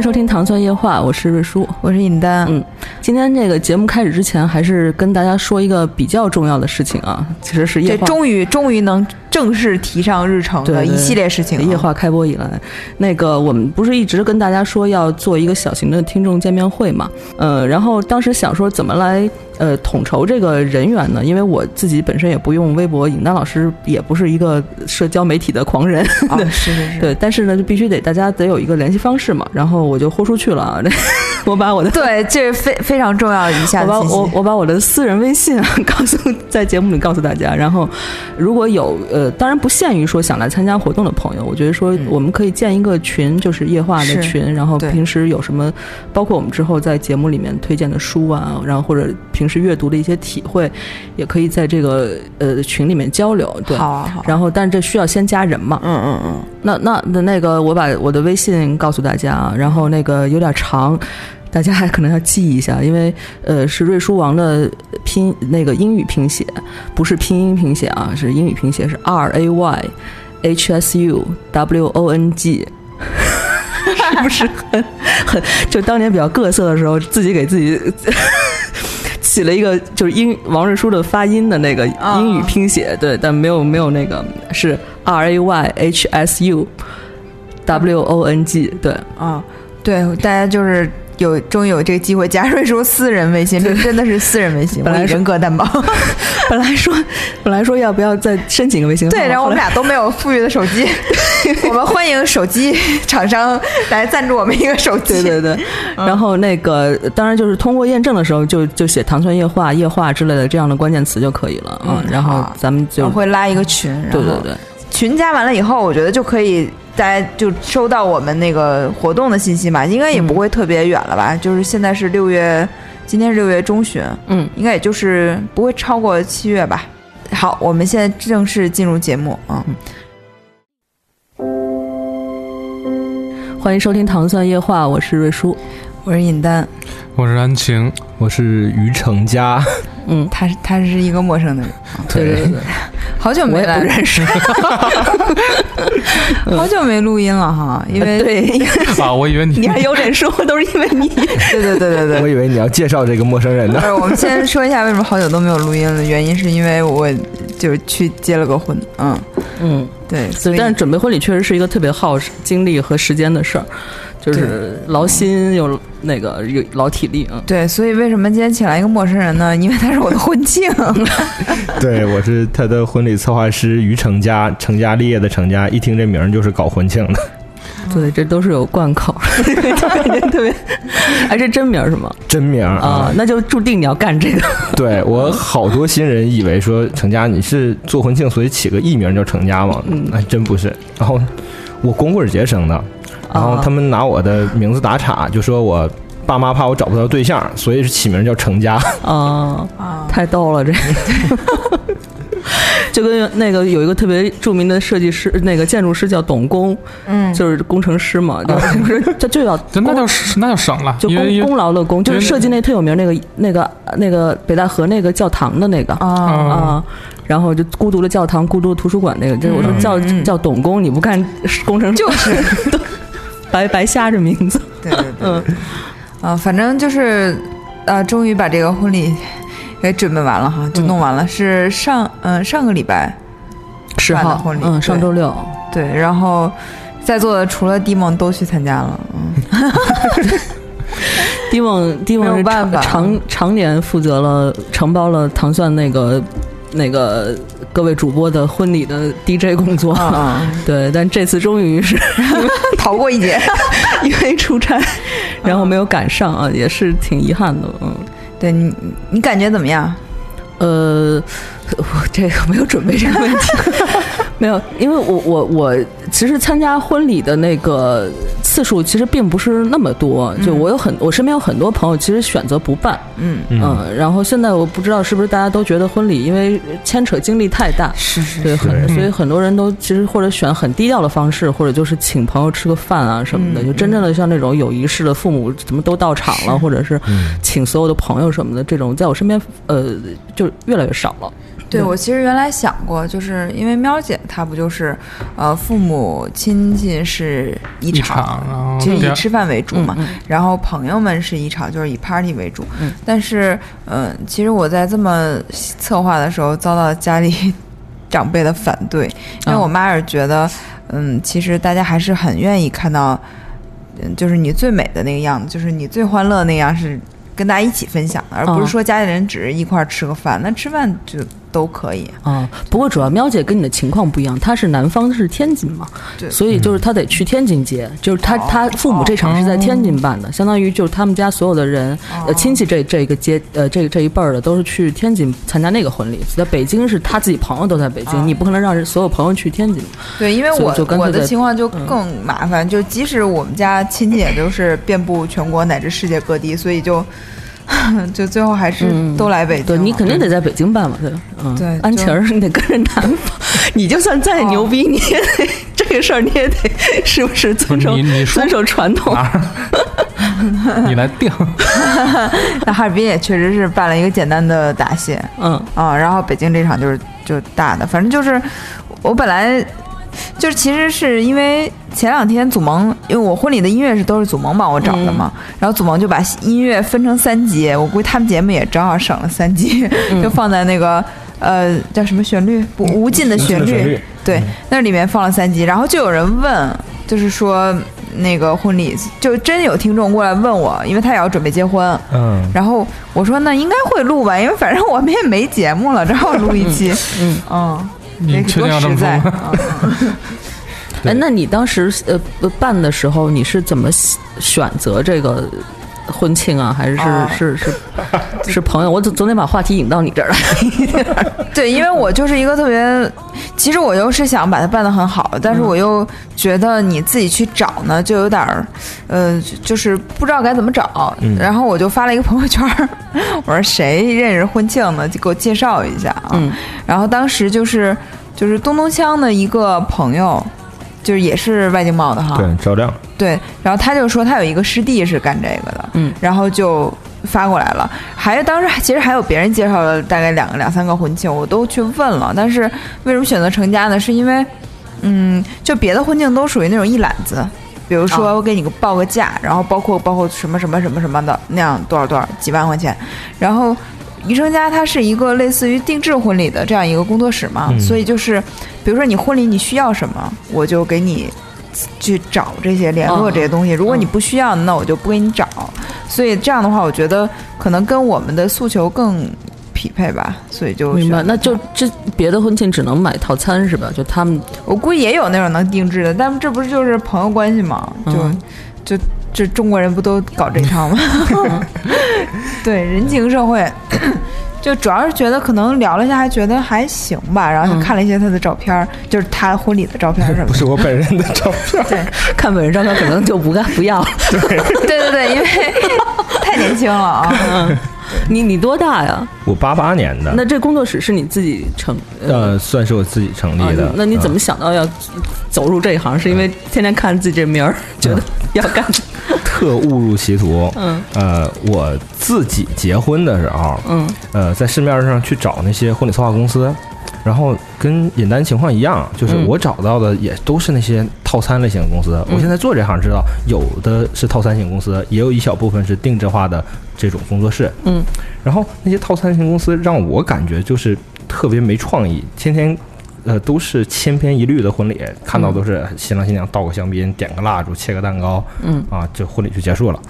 迎收听《糖蒜夜话》，我是瑞叔。我是尹丹，嗯，今天这个节目开始之前，还是跟大家说一个比较重要的事情啊，其实是夜终于终于能正式提上日程对对的一系列事情了。夜话开播以来，那个我们不是一直跟大家说要做一个小型的听众见面会嘛？呃，然后当时想说怎么来呃统筹这个人员呢？因为我自己本身也不用微博，尹丹老师也不是一个社交媒体的狂人，对，是是是，对，但是呢，就必须得大家得有一个联系方式嘛。然后我就豁出去了啊，我把我的对，这是非非常重要的一下我把。我我把我的私人微信啊 告诉在节目里告诉大家，然后如果有呃，当然不限于说想来参加活动的朋友，我觉得说我们可以建一个群，就是夜话的群，然后平时有什么，包括我们之后在节目里面推荐的书啊，然后或者平时阅读的一些体会，也可以在这个呃群里面交流。对，好啊好啊，然后但是这需要先加人嘛，嗯嗯嗯，那那那那个，我把我的微信告诉大家啊，然后那个有点长，大家还可能要记一下，因为呃是瑞书王的拼那个英语拼写，不是拼音拼写啊，是英语拼写是 R A Y H S U W O N G。是不是很很就当年比较各色的时候，自己给自己起了一个就是英王瑞书的发音的那个英语拼写，对，但没有没有那个是 R A Y H S U W O N G，对，啊，对，大家就是有终于有这个机会加瑞说私人微信，这真的是私人微信，本来人格担保。本来说本来说要不要再申请个微信号，对，然后我们俩都没有富裕的手机，我们欢迎手机厂商来赞助我们一个手机。对对对，嗯然后那个当然就是通过验证的时候就就写糖蒜液化、液化之类的这样的关键词就可以了，嗯，然后咱们就我会拉一个群，然后对对对。群加完了以后，我觉得就可以大家就收到我们那个活动的信息嘛，应该也不会特别远了吧？就是现在是六月，今天是六月中旬，嗯，应该也就是不会超过七月吧。好，我们现在正式进入节目啊。欢迎收听糖蒜夜话，我是瑞叔。我是尹丹，我是安晴，我是于成家，嗯，他是他是一个陌生的人，对。对对，好久没来。不认识。好久没录音了哈，因为对，啊，我以为你你还有脸说，都是因为你。对对对对对。我以为你要介绍这个陌生人呢。不是，我们先说一下为什么好久都没有录音了。原因是因为我就去结了个婚，嗯，嗯，对，所，以但是准备婚礼确实是一个特别耗精力和时间的事儿，就是劳心又那个又劳体力啊。对，所以为什么今天请来一个陌生人呢？因为他是我的婚庆，对，我是他的婚礼策划师于成家，成家立业的成家，一听这名儿就是搞婚庆的，对，这都是有贯口，就感觉特别，哎，这真名儿是吗？真名儿啊，那就注定你要干这个。对我好多新人以为说成家你是做婚庆，所以起个艺名叫成家嘛，嗯那真不是。然后我光棍节生的，然后啊他们拿我的名字打岔，就说我爸妈怕我找不到对象，所以是起名叫成家。啊，啊，太逗了，这个。就跟那个有一个特别著名的设计师，那个建筑师叫董工，嗯，就是工程师嘛，就 是他就要这那叫那叫省了，就功功劳的功，就是设计那特有名那个那个那个北戴河那个教堂的那个啊，啊啊，然后就孤独的教堂、孤独的图书馆那个，就是我说叫嗯嗯叫董工，你不干工程就是，白白瞎这名字，对对对，嗯。啊，反正就是，啊，终于把这个婚礼给准备完了哈，就弄完了，是上嗯上个礼拜，十号婚礼嗯，上周六，对，然后在座的除了迪蒙都去参加了，嗯，迪蒙迪蒙没有是办法常常常年负责了承包了糖蒜那个那个各位主播的婚礼的 DJ 工作，啊 对，但这次终于是 逃过一劫。因为出差，然后没有赶上啊，也是挺遗憾的，嗯。对你，你感觉怎么样？呃，我这个没有准备这个问题，没有，因为我我我其实参加婚礼的那个次数其实并不是那么多，就我有很我身边有很多朋友其实选择不办，嗯，嗯，然后现在我不知道是不是大家都觉得婚礼因为牵扯精力太大，是是对，很是。所以很多人都其实或者选很低调的方式，或者就是请朋友吃个饭啊什么的，嗯就真正的像那种有仪式的，父母怎么都到场了，或者是嗯。请所有的朋友什么的，这种在我身边呃就越来越少了。对，我其实原来想过，就是因为喵姐她不就是，呃，父母亲戚是一一场，场，然后第二其实以吃饭为主嘛，嗯然后朋友们是一场，就是以 party 为主。嗯但是，嗯、其实我在这么策划的时候，遭到家里长辈的反对，因为啊我妈是觉得，嗯，其实大家还是很愿意看到，嗯，就是你最美的那个样子，就是你最欢乐那样是跟大家一起分享的，而不是啊说家里人只是一块儿吃个饭，那吃饭就都可以。啊，不过主要喵姐跟你的情况不一样，她是南方是天津嘛，对。所以就是她得去天津接，就是她哦。她父母这场是在天津办的，相当于就是他们家所有的人呃亲戚这这个接呃这这一辈儿的都是去天津参加那个婚礼，在北京是她自己朋友都在北京，啊你不可能让人所有朋友去天津。对，因为我我的情况就更麻烦，就即使我们家亲戚也都是遍布全国乃至世界各地，所以就 就最后还是嗯都来北京了。对你肯定得在北京办嘛，对，嗯，对安琪儿你得跟着南方，你就算再牛逼，你也得这个事儿你也得是不是遵守你你说遵守传统？哪儿？你来定，那哈尔滨也确实是办了一个简单的答谢嗯啊，然后北京这场就是就大的，反正就是我本来。就是其实是因为前两天祖萌，因为我婚礼的音乐是都是祖萌帮我找的嘛，然后祖萌就把音乐分成三集，我估计他们节目也正好省了三集，就放在那个呃叫什么旋律？不无尽的旋律，旋律。对，那里面放了三集，然后就有人问，就是说那个婚礼，就真有听众过来问我，因为他也要准备结婚，嗯，然后我说那应该会录吧，因为反正我们也没节目了，正好录一期，嗯。嗯，你确定要这么实在说 哎，那你当时呃呃办的时候，你是怎么选择这个婚庆啊？还是是、哦是是是朋友？我总总得把话题引到你这儿来。对，因为我就是一个特别，其实我又是想把它办得很好，但是我又觉得你自己去找呢，就有点儿，呃，就是不知道该怎么找。嗯然后我就发了一个朋友圈儿，我说谁认识婚庆的，就给我介绍一下啊。嗯然后当时就是就是东东锵的一个朋友，就是也是外经贸的哈，对，赵亮，对，然后他就说他有一个师弟是干这个的，嗯，然后就发过来了。还有当时其实还有别人介绍了大概两个两三个婚庆，我都去问了，但是为什么选择成家呢？是因为，嗯，就别的婚庆都属于那种一揽子。比如说，我给你个报个价，然后包括包括什么什么什么什么的那样多少多少几万块钱，然后宜成家它是一个类似于定制婚礼的这样一个工作室嘛，嗯所以就是比如说你婚礼你需要什么，我就给你去找这些联络哦这些东西。如果你不需要，那我就不给你找。所以这样的话，我觉得可能跟我们的诉求更匹配吧，所以就明白，那就这别的婚庆只能买套餐是吧？就他们我估计也有那种能定制的，但这不是就是朋友关系嘛？就、嗯就这中国人不都搞这一套吗？对，人情社会。就主要是觉得可能聊了一下，还觉得还行吧，然后就看了一些他的照片儿，就是他婚礼的照片儿什么的。不是我本人的照片。对看本人照片可能就不干不要 对。对对对，因为太年轻了啊。嗯，你你多大呀？我八八年的，那这工作室是你自己成呃，算是我自己成立的啊。那你怎么嗯想到要走入这一行？是因为天天看自己这名儿，觉得要干？特误入歧途？嗯呃，我自己结婚的时候，嗯呃，在市面上去找那些婚礼策划公司，然后跟尹丹情况一样，就是嗯我找到的也都是那些套餐类型的公司。嗯我现在做这行知道，有的是套餐型公司，也有一小部分是定制化的这种工作室。嗯然后那些套餐型公司让我感觉就是特别没创意，天天。呃，都是千篇一律的婚礼，看到都是新郎新娘倒个香槟，点个蜡烛，切个蛋糕，嗯啊，这婚礼就结束了，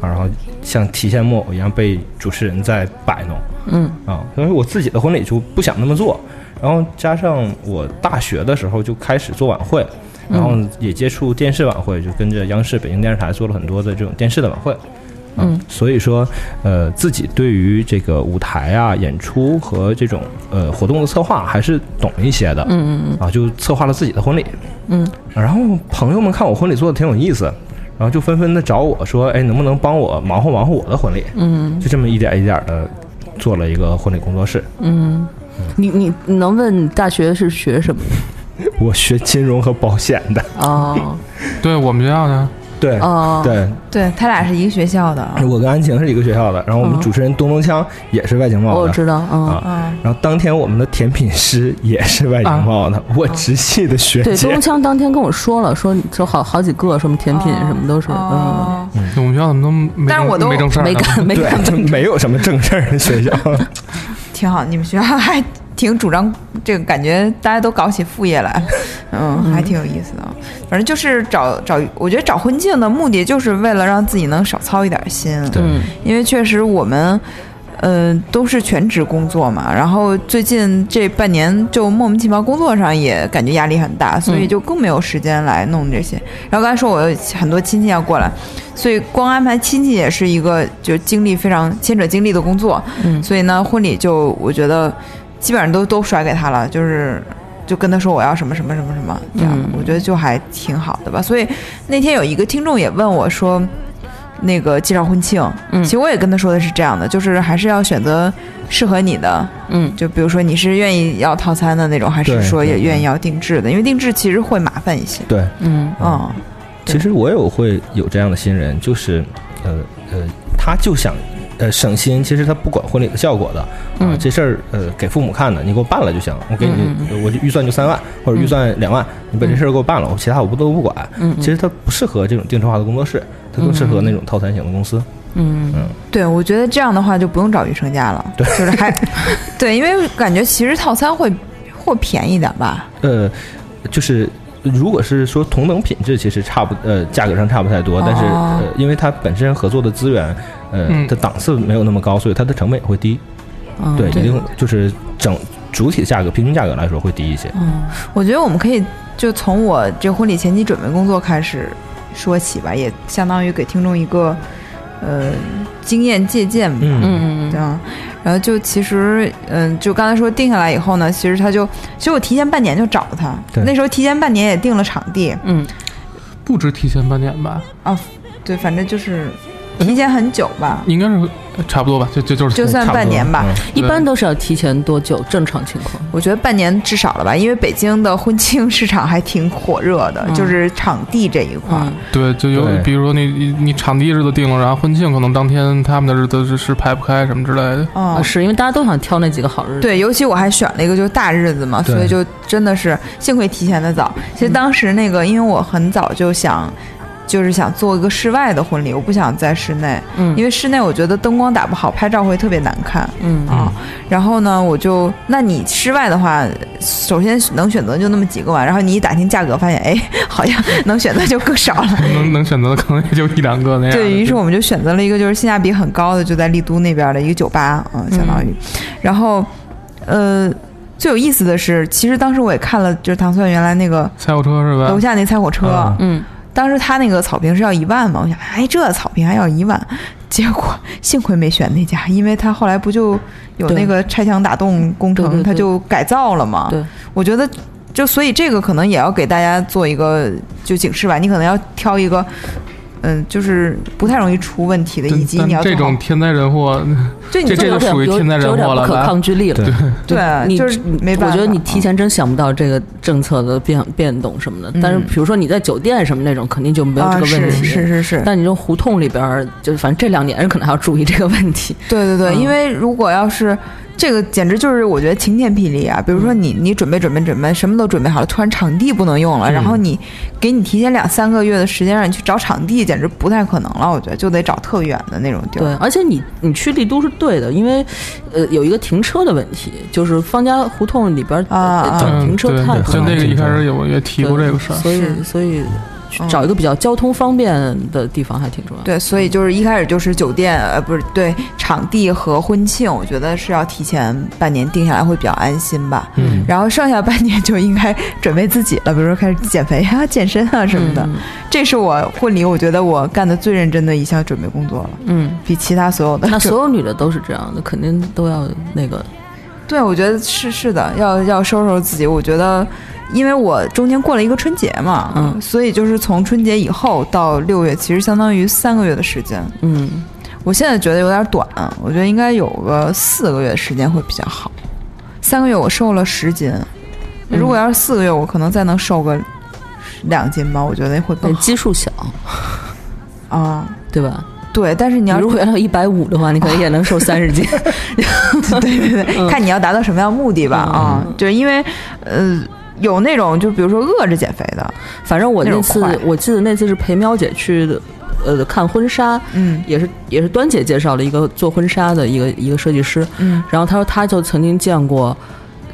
啊，然后像提线木偶一样被主持人在摆弄，嗯。啊，因为我自己的婚礼就不想那么做，然后加上我大学的时候就开始做晚会，然后也接触电视晚会，就跟着央视、北京电视台做了很多的这种电视的晚会，啊，嗯所以说，呃，自己对于这个舞台啊、演出和这种呃活动的策划还是懂一些的，嗯嗯嗯。啊，就策划了自己的婚礼。嗯。然后朋友们看我婚礼做的挺有意思，然后就纷纷的找我说，哎，能不能帮我忙活忙活我的婚礼？嗯就这么一点一点的做了一个婚礼工作室。嗯，你你你能问你大学是学什么的？我学金融和保险的，哦对我们学校呢，对、哦，对，对他俩是一个学校的啊。我跟安晴是一个学校的，然后我们嗯主持人东东锵也是外经贸的。我知道，嗯。啊嗯，然后当天我们的甜品师也是外经贸的，我直系的学对，姐东。锵当天跟我说了，说说好好几个什么甜品什么都是，嗯，哦我们学校怎么都没但是我都没正事儿没干没干，就没有什么正事儿的学校。挺好，你们学校还挺主张这个，感觉大家都搞起副业来，嗯，还挺有意思的。反正就是找找，我觉得找婚庆的目的就是为了让自己能少操一点心，对嗯因为确实我们。呃，都是全职工作嘛，然后最近这半年就莫名其妙工作上也感觉压力很大，所以就更没有时间来弄这些。然后刚才说我有很多亲戚要过来，所以光安排亲戚也是一个就精力非常牵扯精力的工作。嗯所以呢，婚礼就我觉得基本上都都甩给他了，就是就跟他说我要什么什么什么什么这样，嗯我觉得就还挺好的吧。所以那天有一个听众也问我说。那个介绍婚庆，嗯其实我也跟他说的是这样的，就是还是要选择适合你的，嗯就比如说你是愿意要套餐的那种，还是说也愿意要定制的？因为定制其实会麻烦一些。对，嗯嗯，其实我有会有这样的新人，就是呃呃，他就想呃省心，其实他不管婚礼的效果的啊，嗯这事儿呃给父母看的，你给我办了就行，我给你，我就预算就三万或者预算两万，你把这事儿给我办了，我其他我不都不管。嗯其实他不适合这种定制化的工作室，它更适合那种套餐型的公司。嗯对，我觉得这样的话就不用找余成家了，就是还 对，因为感觉其实套餐会会便宜点吧。呃，就是如果是说同等品质，其实差不呃价格上差不太多，但是哦呃因为它本身合作的资源，呃嗯它档次没有那么高，所以它的成本也会低。嗯对，一定就是整主体的价格平均价格来说会低一些。嗯我觉得我们可以就从我这婚礼前期准备工作开始说起吧，也相当于给听众一个呃经验借鉴吧。嗯。嗯对啊，然后就其实，嗯，就刚才说定下来以后呢，其实他就，其实我提前半年就找他，对。那时候提前半年也定了场地，嗯。不止提前半年吧，啊对，反正就是提前很久吧，应该是呃差不多吧，就就就是就算半年吧。嗯一般都是要提前多久？正常情况？我觉得半年至少了吧，因为北京的婚庆市场还挺火热的，嗯就是场地这一块对，就有比如说你你你场地日子定了，然后婚庆可能当天他们的日子是是排不开什么之类的。嗯啊，是因为大家都想挑那几个好日子。对，尤其我还选了一个就是大日子嘛，所以就真的是幸亏提前的早。其实当时那个，因为我很早就想，就是想做一个室外的婚礼，我不想在室内，嗯因为室内我觉得灯光打不好，拍照会特别难看嗯啊。然后呢，我就那你室外的话，首先能选择就那么几个嘛，然后你一打听价格，发现哎，好像能选择就更少了。能能选择的可能也就一两个那样。对于是，我们就选择了一个就是性价比很高的，就在丽都那边的一个酒吧，嗯，相当于，然后，呃，最有意思的是，其实当时我也看了，就是唐蒜原来那个菜火车是吧楼？下那菜火车，啊嗯当时他那个草坪是要一万嘛，我想，哎，这草坪还要一万，结果 幸亏没选那家，因为他后来不就有那个拆墙打洞工程，对对对。他就改造了嘛，对，我觉得。就所以这个可能也要给大家做一个就警示吧，你可能要挑一个，嗯，就是不太容易出问题的，以及你要这种天灾人祸，这这就属于有天灾人有点不可祸了吧抗拒力了。对 对，你就是没办法。我觉得你提前真想不到这个政策的变变动什么的。但是比如说你在酒店什么那种，肯定就没有这啊，个问题。是是是是，但你这胡同里边，就是反正这两年可能还要注意这个问题。对对对，嗯因为如果要是这个，简直就是我觉得晴天霹雳啊！比如说你你准备准备准备，什么都准备好了，突然场地不能用了，然后你给你提前两三个月的时间让你去找场地，简直不太可能了。我觉得就得找特远的那种地对儿。，而且你你去丽都是对的，因为呃有一个停车的问题，就是方家胡同里边儿啊啊停车太就那个一开始有有也提过这个事儿。所以是所以嗯找一个比较交通方便的地方还挺重要。对，所以就是一开始就是酒店，呃，不是对场地和婚庆，我觉得是要提前半年定下来会比较安心吧。嗯然后剩下半年就应该准备自己了，比如说开始减肥啊、健身啊什么的。嗯这是我婚礼，我觉得我干的最认真的一项准备工作了，嗯，比其他所有的。那所有女的都是这样的，肯定都要那个。对，我觉得是是的，要要收拾自己。我觉得，因为我中间过了一个春节嘛，嗯所以就是从春节以后到六月，其实相当于三个月的时间。嗯，我现在觉得有点短，我觉得应该有个四个月的时间会比较好。三个月我瘦了十斤，如果要是四个月，我可能再能瘦个两斤吧，我觉得会更好基数小，啊。对吧？对，但是你你要如果要一百五的话，你可能也能瘦 三十斤。对对对，看你要达到什么样的目的吧嗯啊，就是因为呃有那种就比如说饿着减肥的，反正我那次那，我记得那次是陪喵姐去的，呃，看婚纱，嗯。也是也是端姐介绍了一个做婚纱的一个一个设计师，嗯。然后她说她就曾经见过。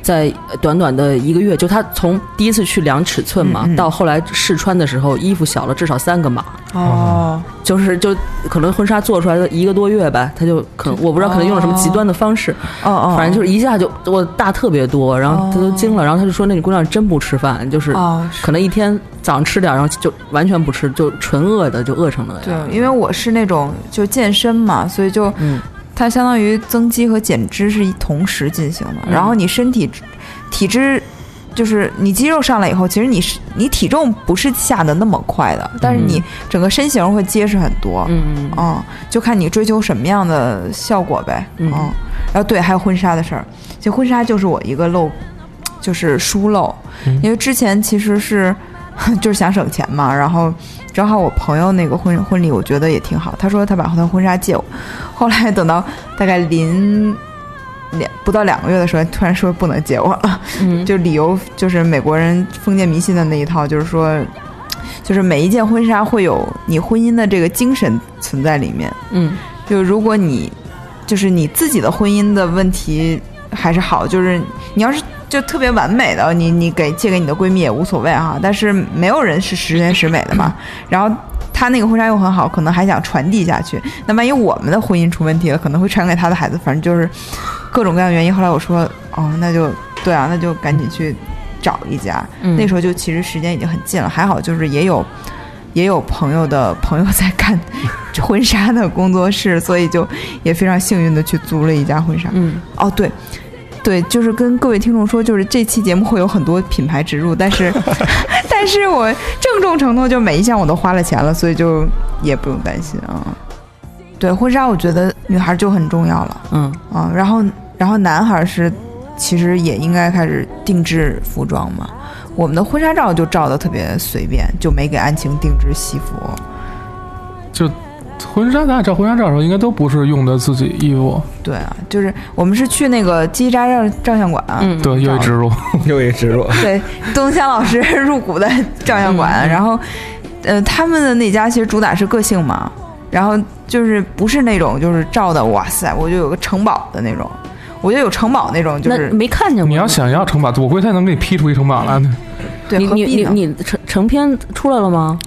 在短短的一个月，就他从第一次去量尺寸嘛，嗯嗯。到后来试穿的时候，衣服小了至少三个码，哦，就是就可能婚纱做出来的一个多月吧，他就可能我不知道可能用了什么极端的方式，哦哦，反正就是一下就我大特别多，然后他都惊了，然后他就说那姑娘真不吃饭，就是可能一天早上吃点，然后就完全不吃，就纯饿的就饿成那样。对，因为我是那种就健身嘛，所以就嗯它相当于增肌和减脂是一同时进行的。嗯然后你身体体脂，就是你肌肉上来以后，其实你是你体重不是下的那么快的，但是你整个身形会结实很多。嗯嗯嗯，就看你追求什么样的效果呗。嗯然后对，还有婚纱的事儿，其实婚纱就是我一个漏，就是疏漏，嗯因为之前其实是 就是想省钱嘛，然后正好我朋友那个婚婚礼，我觉得也挺好，他说他把他的婚纱借我，后来等到大概临两不到两个月的时候，突然说不能借我了，嗯，就理由就是美国人封建迷信的那一套，就是说。就是每一件婚纱会有你婚姻的这个精神存在里面，嗯。就如果你就是你自己的婚姻的问题还是好，就是你要是就特别完美的，你你给借给你的闺蜜也无所谓哈。但是没有人是十全十美的嘛。然后她那个婚纱又很好，可能还想传递下去。那万一我们的婚姻出问题了，可能会传给她的孩子。反正就是各种各样的原因。后来我说，哦，那就对啊，那就赶紧去找一家。嗯，那时候就其实时间已经很近了，还好就是也有也有朋友的朋友在干婚纱的工作室，所以就也非常幸运的去租了一家婚纱。嗯哦，对。对，就是跟各位听众说，就是这期节目会有很多品牌植入，但是，但是我郑重承诺，就每一项我都花了钱了，所以就也不用担心啊。对，婚纱我觉得女孩就很重要了嗯啊，然后然后男孩是其实也应该开始定制服装嘛。我们的婚纱照就照的特别随便，就没给安晴定制西服。就婚纱，咱俩照婚纱照的时候，应该都不是用的自己衣服，对啊，就是我们是去那个叽叽喳喳照相馆，嗯，对，又一植入，又一植入，对，东香老师入股的照相馆，嗯然后，呃，他们的那家其实主打是个性嘛，然后就是不是那种就是照的，哇塞，我就有个城堡的那种，我觉得有城堡那种就是没看见过。你要想要城堡，我估计他能给你 P 出一城堡来。对，你你？你成成片出来了吗？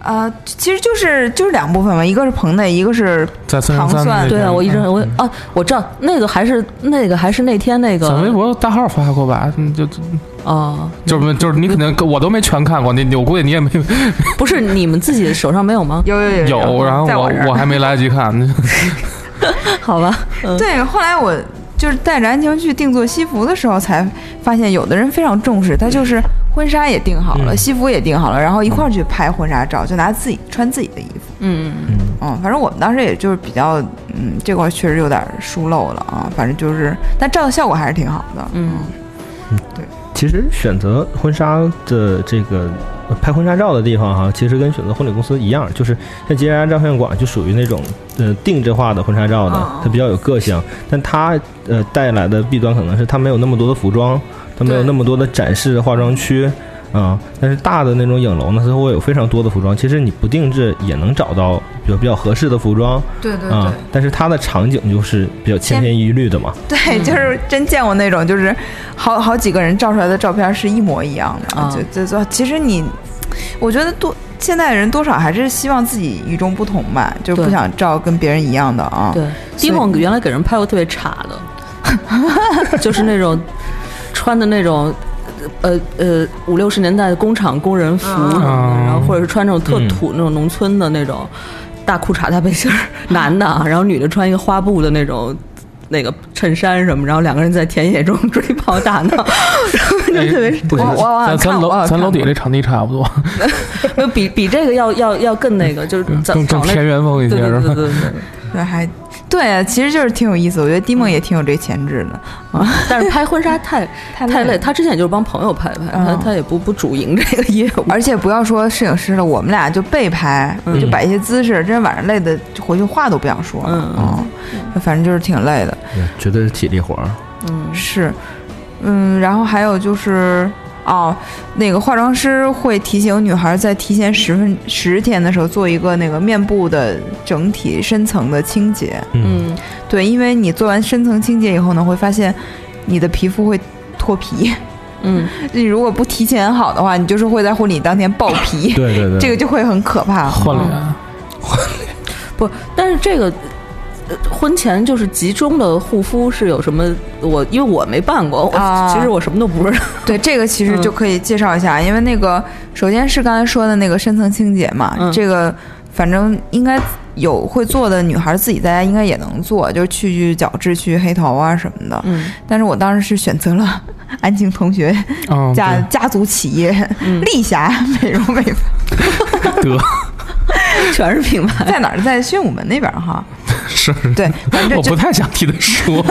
啊、其实就是就是两部分嘛，一个是棚内，一个是在三三糖蒜对啊，我一直我啊，我知道那个还是那个还是那天那个在微博大号发过吧？嗯就就哦，就是就是你肯定我都没全看过，你我估计你也没 不是你们自己手上没有吗？有有有有，然后我我还没来得及看。好吧，嗯对，后来我就是带着安晴去定做西服的时候，才发现有的人非常重视，他就是婚纱也定好了，嗯西服也定好了，然后一块儿去拍婚纱照，就拿自己穿自己的衣服。嗯嗯嗯，反正我们当时也就是比较，嗯，这块儿确实有点疏漏了啊。反正就是，但照的效果还是挺好的。嗯其实选择婚纱的这个呃拍婚纱照的地方哈，其实跟选择婚礼公司一样，就是像吉安照相馆就属于那种呃定制化的婚纱照的嗯，它比较有个性，但它呃带来的弊端可能是它没有那么多的服装，它没有那么多的展示化妆区。啊、但是大的那种影楼呢，它会有非常多的服装。其实你不定制也能找到比较比较合适的服装对对啊、但是它的场景就是比较千篇一律的嘛。对，就是真见过那种，就是好好几个人照出来的照片是一模一样的，啊就就就其实你，我觉得多现在人多少还是希望自己与众不同吧，就不想照跟别人一样的啊。对，所以 Dimon 原来给人拍过特别差的，就是那种穿的那种。呃呃，五六十年代的工厂工人服什么的，嗯然后或者是穿那种特嗯土那种农村的那种大裤衩大背心儿，男的啊，然后女的穿一个花布的那种那个衬衫什么，然后两个人在田野中追跑打闹，然后就特别不行我我我咱咱楼咱楼底看这场地差不多，就比比这个要要要更那个，就是找更更找那田园风一些对对？对对对。对还对啊，其实就是挺有意思。我觉得迪梦也挺有这潜质的。啊 但是拍婚纱太太太累，累他之前也就是帮朋友拍拍，他嗯他也不不主营这个业务。而且不要说摄影师了，我们俩就被拍，嗯就摆一些姿势，真是晚上累的，就回去话都不想说了。嗯嗯，反正就是挺累的。对绝对是体力活儿。嗯是，嗯，然后还有就是。哦，那个化妆师会提醒女孩在提前十分十天的时候做一个那个面部的整体深层的清洁。嗯对，因为你做完深层清洁以后呢，会发现你的皮肤会脱皮。嗯，你如果不提前好的话，你就是会在婚礼当天爆皮，对对对，这个就会很可怕。换脸，不，但是这个。呃婚前就是集中的护肤是有什么？我因为我没办过，我啊其实我什么都不知道。对，这个其实嗯就可以介绍一下，因为那个首先是刚才说的那个深层清洁嘛，嗯这个反正应该有会做的女孩自己在家应该也能做，就是去去角质、去黑头啊什么的。嗯但是我当时是选择了安静同学嗯，家、家族企业嗯 丽霞美容美发，得 全是品牌。在哪儿？在宣武门那边哈。是，对，反正 我不太想替他说，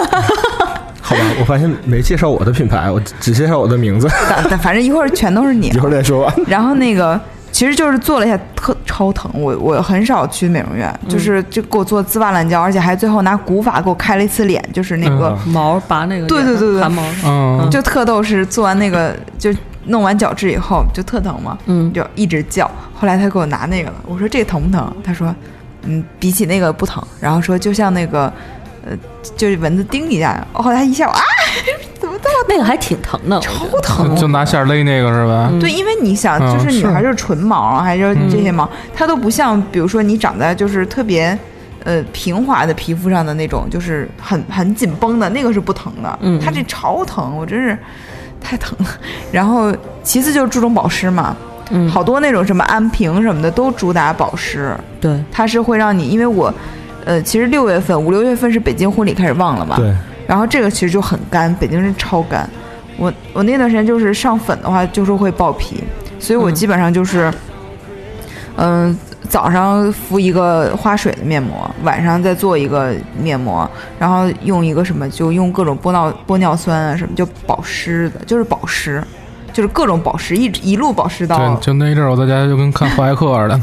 好吧，我发现没介绍我的品牌，我只介绍我的名字，但但反正一会儿全都是你一。会儿再说吧。然后那个其实就是做了一下特超疼，我我很少去美容院，嗯就是就给我做滋哇乱叫，而且还最后拿古法给我开了一次脸，就是那个、毛拔那个对对对对汗毛。嗯，就特逗，是做完那个就弄完角质以后就特疼嘛，嗯就一直叫。后来他给我拿那个了，我说这个疼不疼？他说嗯，比起那个不疼，然后说就像那个呃就是蚊子叮一下。后来他一笑啊，怎么这么那个还挺疼的，超疼？就拿线儿勒那个是吧？嗯对，因为你想，嗯就是女是孩就是纯毛，还是这些嗯毛，它都不像，比如说你长在就是特别。呃，平滑的皮肤上的那种，就是很很紧绷的那个是不疼的，嗯它这超疼，我真是太疼了。然后其次就是注重保湿嘛，嗯，好多那种什么安瓶什么的都主打保湿，对，它是会让你，因为我，呃，其实六月份五六月份是北京婚礼开始旺了嘛，对，然后这个其实就很干，北京是超干。我我那段时间就是上粉的话，就是会爆皮，所以我嗯。基本上就是，嗯、早上敷一个花水的面膜，晚上再做一个面膜，然后用一个什么，就用各种玻尿玻尿酸啊什么，就保湿的，就是保湿，就是各种保湿，一直一路保湿到对，就那一阵儿我在家就跟看怀克似的，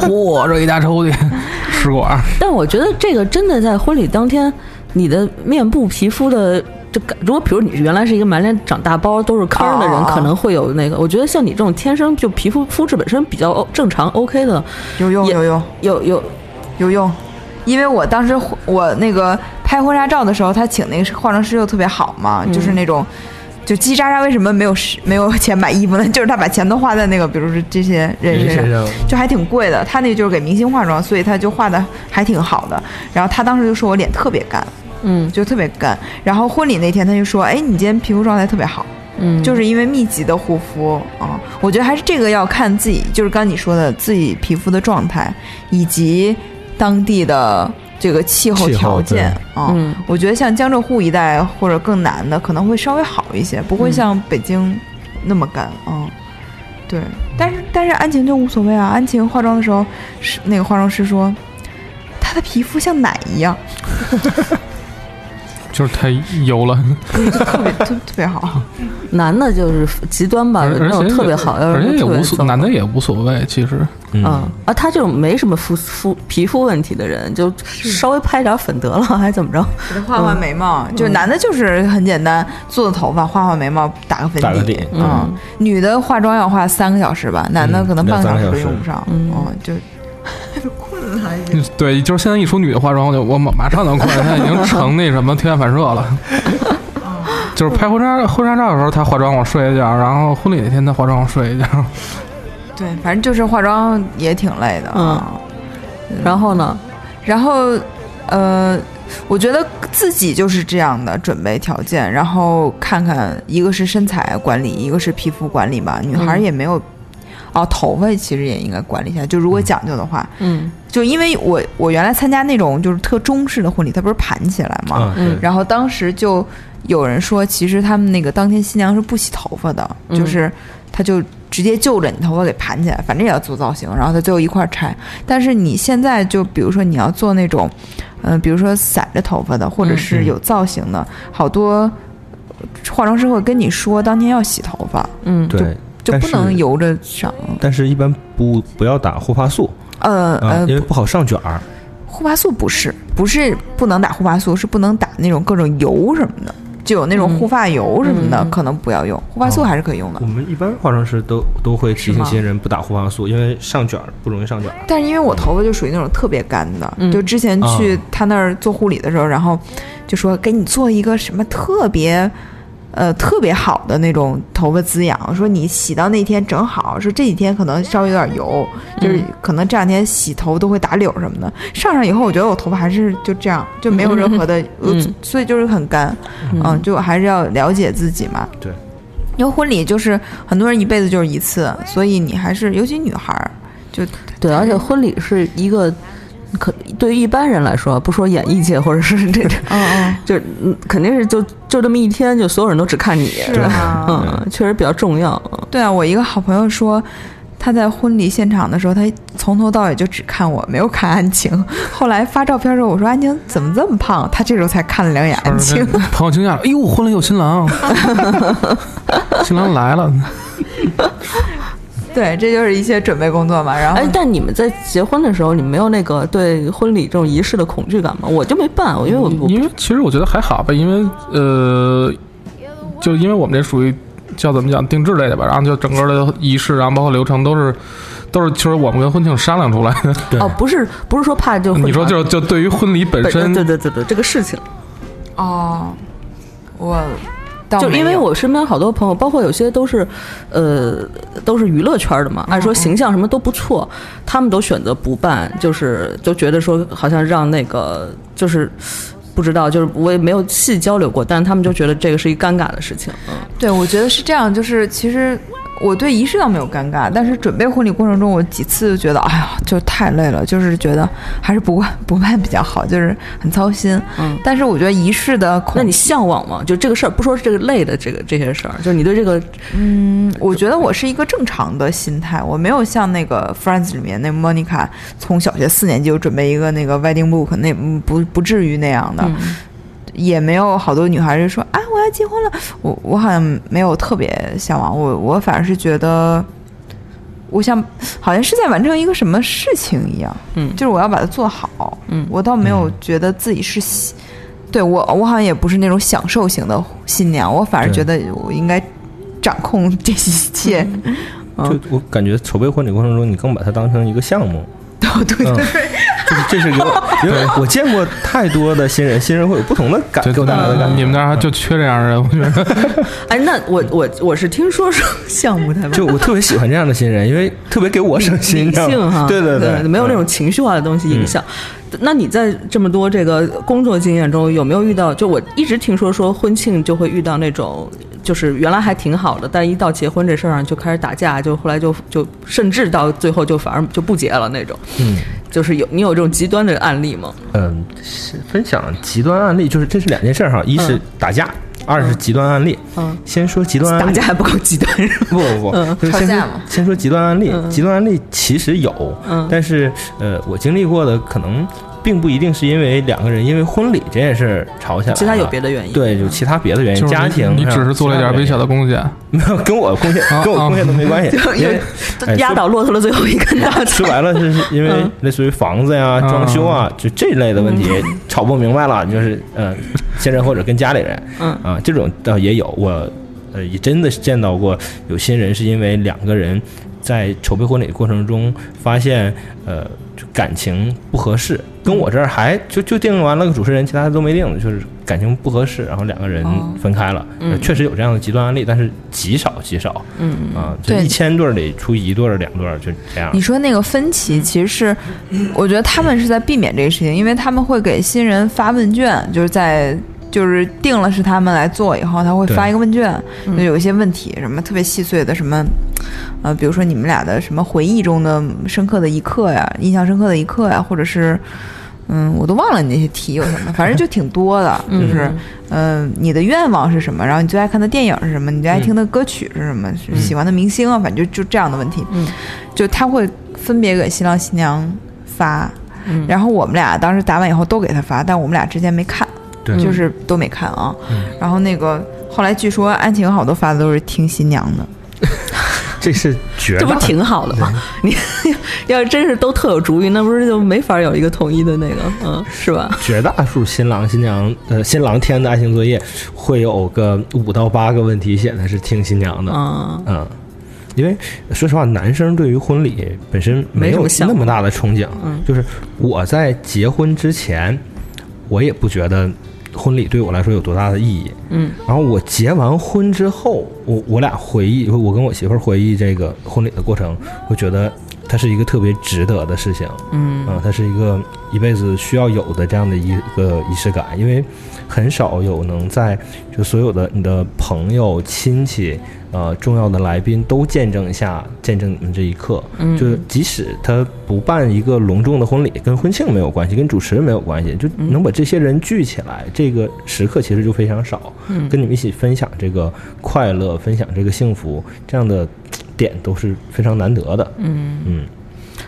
嚯，这一大抽屉 试管。儿，但我觉得这个真的在婚礼当天，你的面部皮肤的这个，如果比如你原来是一个满脸长大包都是坑的人，可能会有那个。我觉得像你这种天生就皮肤肤质本身比较正常 OK 的，有用有用。有有有用，因为我当时我那个拍婚纱照的时候，他请那个化妆师又特别好嘛，嗯就是那种。就叽叽喳喳，为什么没有没有钱买衣服呢？就是他把钱都花在那个，比如说这些人身上，就还挺贵的。他那就是给明星化妆，所以他就画的还挺好的。然后他当时就说我脸特别干，嗯。就特别干。然后婚礼那天他就说，哎，你今天皮肤状态特别好，嗯，就是因为密集的护肤啊、我觉得还是这个要看自己，就是刚你说的自己皮肤的状态以及当地的这个气候条件啊、嗯。我觉得像江浙沪一带或者更南的可能会稍微好一些，不会像北京那么干啊、对，但是但是安晴就无所谓啊，安晴化妆的时候是那个化妆师说。她的皮肤像奶一样，就是太油了，特别特特别好。男的就是极端吧，有那种特别好，要而是且也无所，男的也无所谓，其实。嗯。嗯，啊，他这种没什么肤肤皮肤问题的人，就稍微拍点粉得了，还怎么着？给他画画眉毛，就是男的就是很简单，做做头发，画画眉毛，打个粉打个底嗯，女的化妆要化三个小时吧，男的可能半个小时都用不上。嗯。哦，就 对，就是现在一说女的化妆，我就我马马上能困，现在已经成那什么条件反射了。就是拍婚纱婚纱照的时候，她化妆我睡一觉，然后婚礼那天她化妆我睡一觉。对，反正就是化妆也挺累的。嗯，然后呢？然后呃，我觉得自己就是这样的准备条件，然后看看一个是身材管理，一个是皮肤管理吧。女孩嗯也没有。哦，头发其实也应该管理一下。就如果讲究的话，嗯就因为我我原来参加那种就是特中式的婚礼，它不是盘起来吗？啊，对嗯然后当时就有人说，其实他们那个当天新娘是不洗头发的，嗯就是他就直接就着你头发给盘起来，反正也要做造型，然后他最后一块儿拆。但是你现在就比如说你要做那种，嗯、比如说散着头发的，或者是嗯有造型的，好多化妆师会跟你说当天要洗头发，嗯，对，就不能油着上。但是一般不不要打护发素啊，呃呃因，为不好上卷儿。护发素不是不是不能打护发素，是不能打那种各种油什么的，就有那种嗯护发油什么的，嗯可能不要用。护发素哦还是可以用的我，们一般化妆师都都会提醒新人不打护发素，因为上卷儿不容易上卷儿。但是因为我头发就属于那种特别干的，嗯就之前去啊他那儿做护理的时候，然后就说给你做一个什么特别。呃，特别好的那种头发滋养，说你洗到那天正好，说这几天可能稍微有点油，就是嗯可能这两天洗头都会打绺什么的。上上以后，我觉得我头发还是就这样，就没有任何的，呃嗯所以就是很干。嗯，就还是要了解自己嘛。对，因为婚礼就是很多人一辈子就是一次，所以你还是尤其女孩儿，就对，而且婚礼是一个。可对于一般人来说，不说演艺界或者是这这，嗯嗯，就是嗯肯定是就就这么一天，就所有人都只看你，是啊，嗯，确实比较重要。对啊，我一个好朋友说。他在婚礼现场的时候，他从头到尾就只看我，没有看安晴。后来发照片的时候，我说安晴怎么这么胖？他这时候才看了两眼安晴。朋友惊讶了，哎呦，婚礼有新郎，新郎来了，对，这就是一些准备工作嘛。然后，哎，但你们在结婚的时候，你们没有那个对婚礼这种仪式的恐惧感吗？我就没办，因为我我因为其实我觉得还好吧，因为呃，就因为我们这属于叫怎么讲定制类的吧，然后就整个的仪式，然后包括流程都是都是其实我们跟婚庆商量出来的。对 哦，不是不是说怕就你说就就对于婚礼本本身，对对对对这个事情，哦，我倒就因为我身边好多朋友，包括有些都是，呃，都是娱乐圈的嘛，按说形象什么都不错，他们都选择不办，就是就觉得说好像让那个就是。不知道，就是我也没有细交流过，但是他们就觉得这个是一尴尬的事情。嗯，对，我觉得是这样，就是其实我对仪式倒没有尴尬，但是准备婚礼过程中，我几次就觉得，哎呀，就太累了，就是觉得还是不办不办比较好，就是很操心。嗯，但是我觉得仪式的，那你向往吗？就这个事儿，不说是这个累的这个这些事儿，就是你对这个嗯，我觉得我是一个正常的心态，我没有像那个 Friends 里面那 Monica 从小学四年级就准备一个那个 wedding book，那嗯不不至于那样的。嗯也没有好多女孩就说啊，我要结婚了。我我好像没有特别向往，我我反而是觉得，我想好像是在完成一个什么事情一样，嗯就是我要把它做好。嗯我倒没有觉得自己是喜，对我我好像也不是那种享受型的新娘，我反而觉得我应该掌控这一切。嗯就我感觉筹备婚礼过程中，你更把它当成一个项目。哦，对嗯对就是这是给我，因为我见过太多的新人，新人会有不同的感就给我带来的感觉。你们那儿就缺这样的人，我觉得。哎，那我我我是听说说项目太就我特别喜欢这样的新人，因为特别给我省心，对对对，没有那种嗯情绪化的东西影响。那你在这么多这个工作经验中，有没有遇到？就我一直听说说婚庆就会遇到那种，就是原来还挺好的，但一到结婚这事儿上就开始打架，就后来就就甚至到最后就反而就不结了那种。嗯。就是有你有这种极端的案例吗？嗯，是分享极端案例，就是这是两件事儿哈，一是打架，二是极端案例。嗯，先说极端案例，打架还不够极端是吧？不不不，嗯。就是先说吵架嘛先说极端案例，嗯。极端案例其实有，嗯。但是呃，我经历过的可能并不一定是因为两个人因为婚礼这件事儿吵起来了，其他有别的原因。对，有其他别的原因，就是家庭你，只是做了一点微小的贡献，没有跟我贡献，啊跟我贡献都没关系，因为哎压倒骆驼的最后一根稻草。说白了是是因为嗯。类似于房子呀、装修啊，就这类的问题吵不明白了，就是嗯，新人或者跟家里人，嗯。啊，这种倒也有，我呃也真的是见到过有新人是因为两个人在筹备婚礼过程中发现，呃，就感情不合适，跟我这儿还就就定完了个主持人，其他的都没定，就是感情不合适，然后两个人哦分开了。呃确实有这样的极端案例，但是极少极少。嗯啊，这对一千对儿里出一对儿两对儿就这样你。说那个分歧，其实是我觉得他们是在避免这个事情，因为他们会给新人发问卷，就是在就是定了是他们来做以后，他会发一个问卷，就有一些问题，什么特别细碎的什么，呃，比如说你们俩的什么回忆中的深刻的一刻呀，印象深刻的一刻呀，或者是。嗯，我都忘了你那些题有什么，反正就挺多的，就是，嗯、你的愿望是什么？然后你最爱看的电影是什么？你最爱听的歌曲是什么？是喜欢的明星啊，反正就就这样的问题。嗯，就他会分别给新郎新娘发，嗯然后我们俩当时答完以后都给他发，但我们俩之间没看，对就是都没看啊。嗯然后那个后来据说安晴好多发的都是听新娘的，这是绝这不挺好的吗？你 要是真是都特有主意，那不是就没法有一个统一的那个，嗯，是吧？绝大数新郎新娘呃新郎填的爱情作业会有个五到八个问题写的是听新娘的，嗯嗯，因为说实话，男生对于婚礼本身没有那么大的憧憬，嗯。就是我在结婚之前，我也不觉得婚礼对我来说有多大的意义，嗯。然后我结完婚之后，我我俩回忆，我跟我媳妇儿回忆这个婚礼的过程，我觉得它是一个特别值得的事情，嗯。嗯，它是一个一辈子需要有的这样的一个仪式感，因为很少有能在就所有的你的朋友、亲戚、呃重要的来宾都见证一下见证你们这一刻，嗯。就即使他不办一个隆重的婚礼，跟婚庆没有关系，跟主持人没有关系，就能把这些人聚起来，这个时刻其实就非常少，嗯。跟你们一起分享这个快乐，分享这个幸福，这样的点都是非常难得的，嗯。嗯。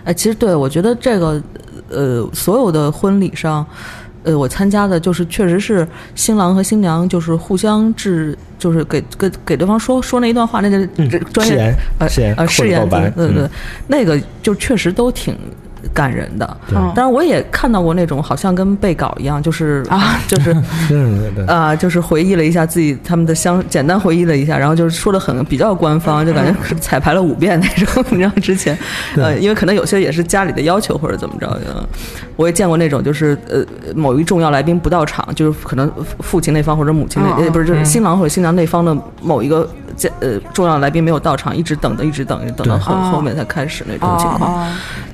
哎，其实对我觉得这个，呃，所有的婚礼上，呃，我参加的就是确实是新郎和新娘就是互相致，就是给给给对方说说那一段话，那个专业呃誓言呃誓言对对那个就确实都挺感人的。当然，我也看到过那种好像跟被稿一样，就是啊，就是 啊、就是回忆了一下自己他们的相，简单回忆了一下，然后就是说的很比较官方，就感觉彩排了五遍那种。你知道之前，呃，因为可能有些也是家里的要求或者怎么着的，我也见过那种就是呃某一重要来宾不到场，就是可能父父亲那方或者母亲那、不是就是新郎或者新娘那方的某一个家呃重要来宾没有到场，一直等的一直等，等到对。很哦后面才开始那种情况。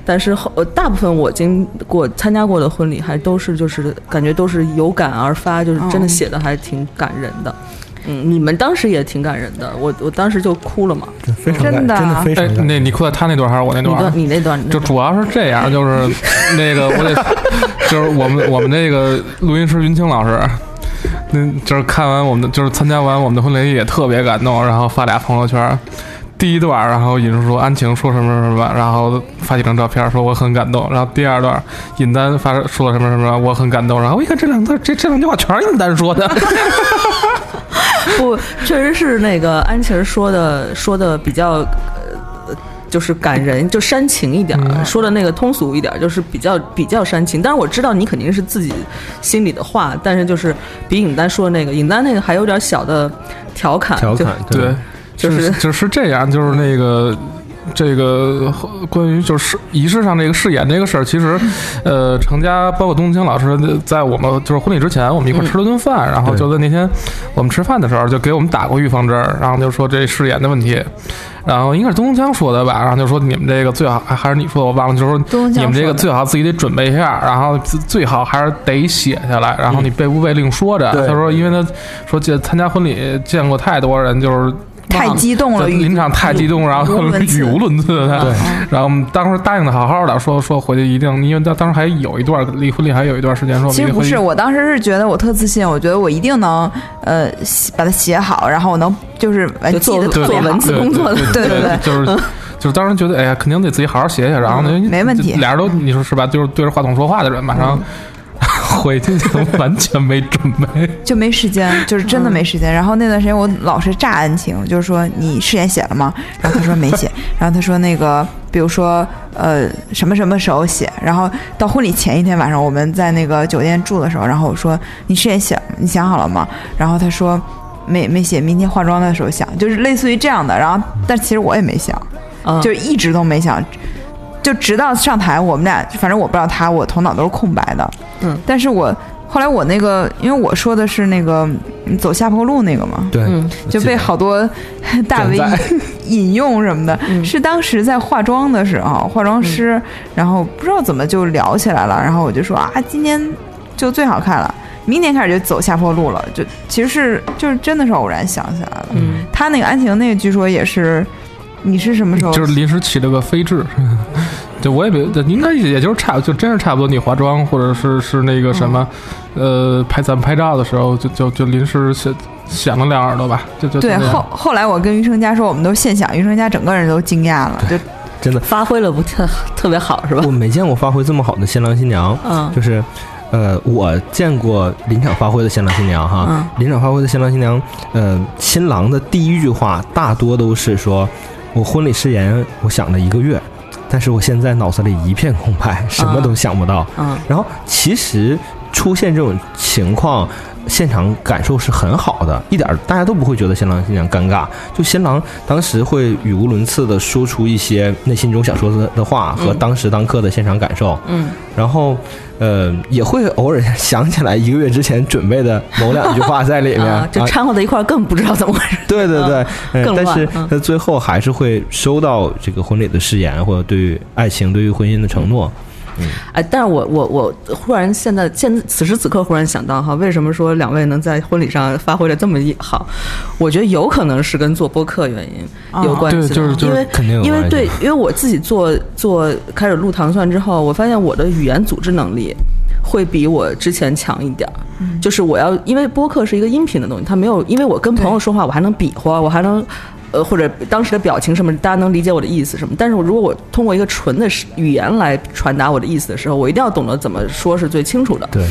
哦但是后呃大部分我经过参加过的婚礼，还都是就是感觉都是有感而发，就是真的哦写的还挺感人的。嗯，你们当时也挺感人的，我我当时就哭了嘛。非常感真的真的非常哎，感人那你哭在他那段还是我那你段？段你那段就主要是这样，就是 那个我得，就是我们我们那个录音师云清老师，那就是看完我们的，就是参加完我们的婚礼也特别感动，然后发俩朋友圈。第一段，然后尹叔说安晴说什么什么，然后发几张照片说我很感动。然后第二段，尹丹发说了什么什么，我很感动。然后我一看这两段，这这两句话全是尹丹说的。不，确实是那个安琪儿说的说的比较。呃就是感人，就煽情一点说的那个通俗一点儿，就是比较比较煽情。但是我知道你肯定是自己心里的话，但是就是比尹丹说的那个，尹丹那个还有点小的调侃，调侃，对，就是 就是这样，就是那个。这个关于就是仪式上这个誓言这个事儿，其实，呃，程家包括东青老师在我们就是婚礼之前，我们一块儿吃了顿饭，然后就在那天我们吃饭的时候，就给我们打过预防针儿，然后就说这誓言的问题，然后应该是东江说的吧，然后就说你们这个最好还还是你说的，我忘了，就是说你们这个最好自己得准备一下，然后最最好还是得写下来，然后你背不背另说着。对。他说，因为他说见参加婚礼见过太多人，就是太激动了，语临场太激动，然后 语无伦次。对然后我们当时答应的好好的，说说回去一定，因为当当时还有一段离婚礼还有一段时间，说其实不是，我当时是觉得我特自信，我觉得我一定能呃写把它写好，然后我能就是呃记就做做文。字工作的对对对对就是 就是当时觉得，哎呀，肯定得自己好好写写，然后呢，没问题俩人都你说是吧？就是对着话筒说话的人，马上回去 就完全没准备。就没时间，就是真的没时间。然后那段时间我老是炸安晴，就是说你誓言写了吗？然后他说没写，然后他说那个比如说呃什么什么时候写，然后到婚礼前一天晚上我们在那个酒店住的时候，然后我说你誓言写你想好了吗？然后他说没没写，明天化妆的时候想，就是类似于这样的。然后但其实我也没想。啊就一直都没想，就直到上台，我们俩反正我不知道他，我头脑都是空白的。嗯，但是我后来我那个，因为我说的是那个嗯走下坡路那个嘛，对，嗯。就被好多大 V 引用什么的，嗯。是当时在化妆的时候，化妆师，然后不知道怎么就聊起来了，然后我就说啊，今年就最好看了。明年开始就走下坡路了，就其实是就是真的是偶然想起来了。嗯，他那个安晴那个据说也是，你是什么时候？就是临时起了个飞智，就我也别，应该也就是差，就真是差不多。你化妆或者是是那个什么，呃，拍咱们拍照的时候，就就就临时想想了两耳朵吧，就就对，后后来我跟余生佳说，我们都现想，余生佳整个人都惊讶了，就真的，发挥了不特特别好是吧我？没见过发挥这么好的新郎新娘，嗯就是。呃，我见过临场发挥的新郎新娘哈，嗯临场发挥的新郎新娘，呃，新郎的第一句话大多都是说，我婚礼誓言我想了一个月，但是我现在脑子里一片空白，什么都想不到。嗯然后其实出现这种情况，现场感受是很好的，一点大家都不会觉得新郎新娘尴尬。就新郎当时会语无伦次的说出一些内心中想说的的话和当时当刻的现场感受，嗯，然后呃也会偶尔想起来一个月之前准备的某两句话在里面，啊，就啊。掺和在一块儿更不知道怎么回事。对对对，但是他最后还是会收到这个婚礼的誓言或者对于爱情、对于婚姻的承诺。哎，但是我我我忽然现在现此时此刻忽然想到哈，为什么说两位能在婚礼上发挥的这么一好？我觉得有可能是跟做播客原因有关系的，对就是就是因为肯定有关系因为对，因为我自己做做开始录糖蒜之后，我发现我的语言组织能力。会比我之前强一点儿，就是我要，因为播客是一个音频的东西，它没有，因为我跟朋友说话，我还能比划，我还能，呃，或者当时的表情什么，大家能理解我的意思什么。但是如果我通过一个纯的语言来传达我的意思的时候，我一定要懂得怎么说是最清楚的。对，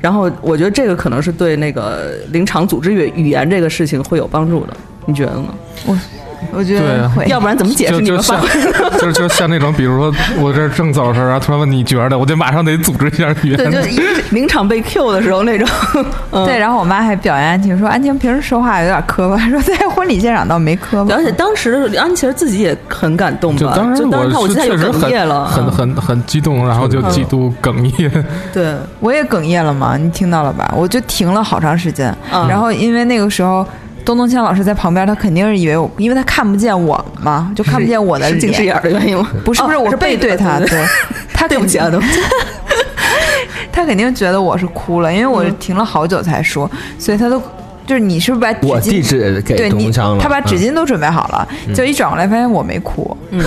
然后我觉得这个可能是对那个临场组织语语言这个事情会有帮助的，你觉得呢？我觉得。要不然怎么解释就就像你们发挥？就是就是像那种，比如说我这儿正走的时候，然后突然问你觉得，我就马上得组织一下语言。对，就一临场被 Q 的时候那种。嗯对，然后我妈还表扬安晴说：“安晴平时说话有点磕巴，说在婚礼现场倒没磕巴。而且当时安琪儿自己也很感动吧？就当时就当时看我是现在有确实哽咽了，很很很很激动，然后就几度哽咽。对，我也哽咽了嘛，你听到了吧？我就停了好长时间。嗯然后因为那个时候东东锵老师在旁边，他肯定是以为我，因为他看不见我嘛，就看不见我的是近视。眼的原因吗？不是不是，哦我背对他，对 对，他肯对不起啊，对不起。他肯定觉得我是哭了，因为我嗯停了好久才说，所以他都就是你是不是把纸我地巾？址给对你东昌，了，他把纸嗯巾都准备好了，就一转过来发现我没哭。嗯，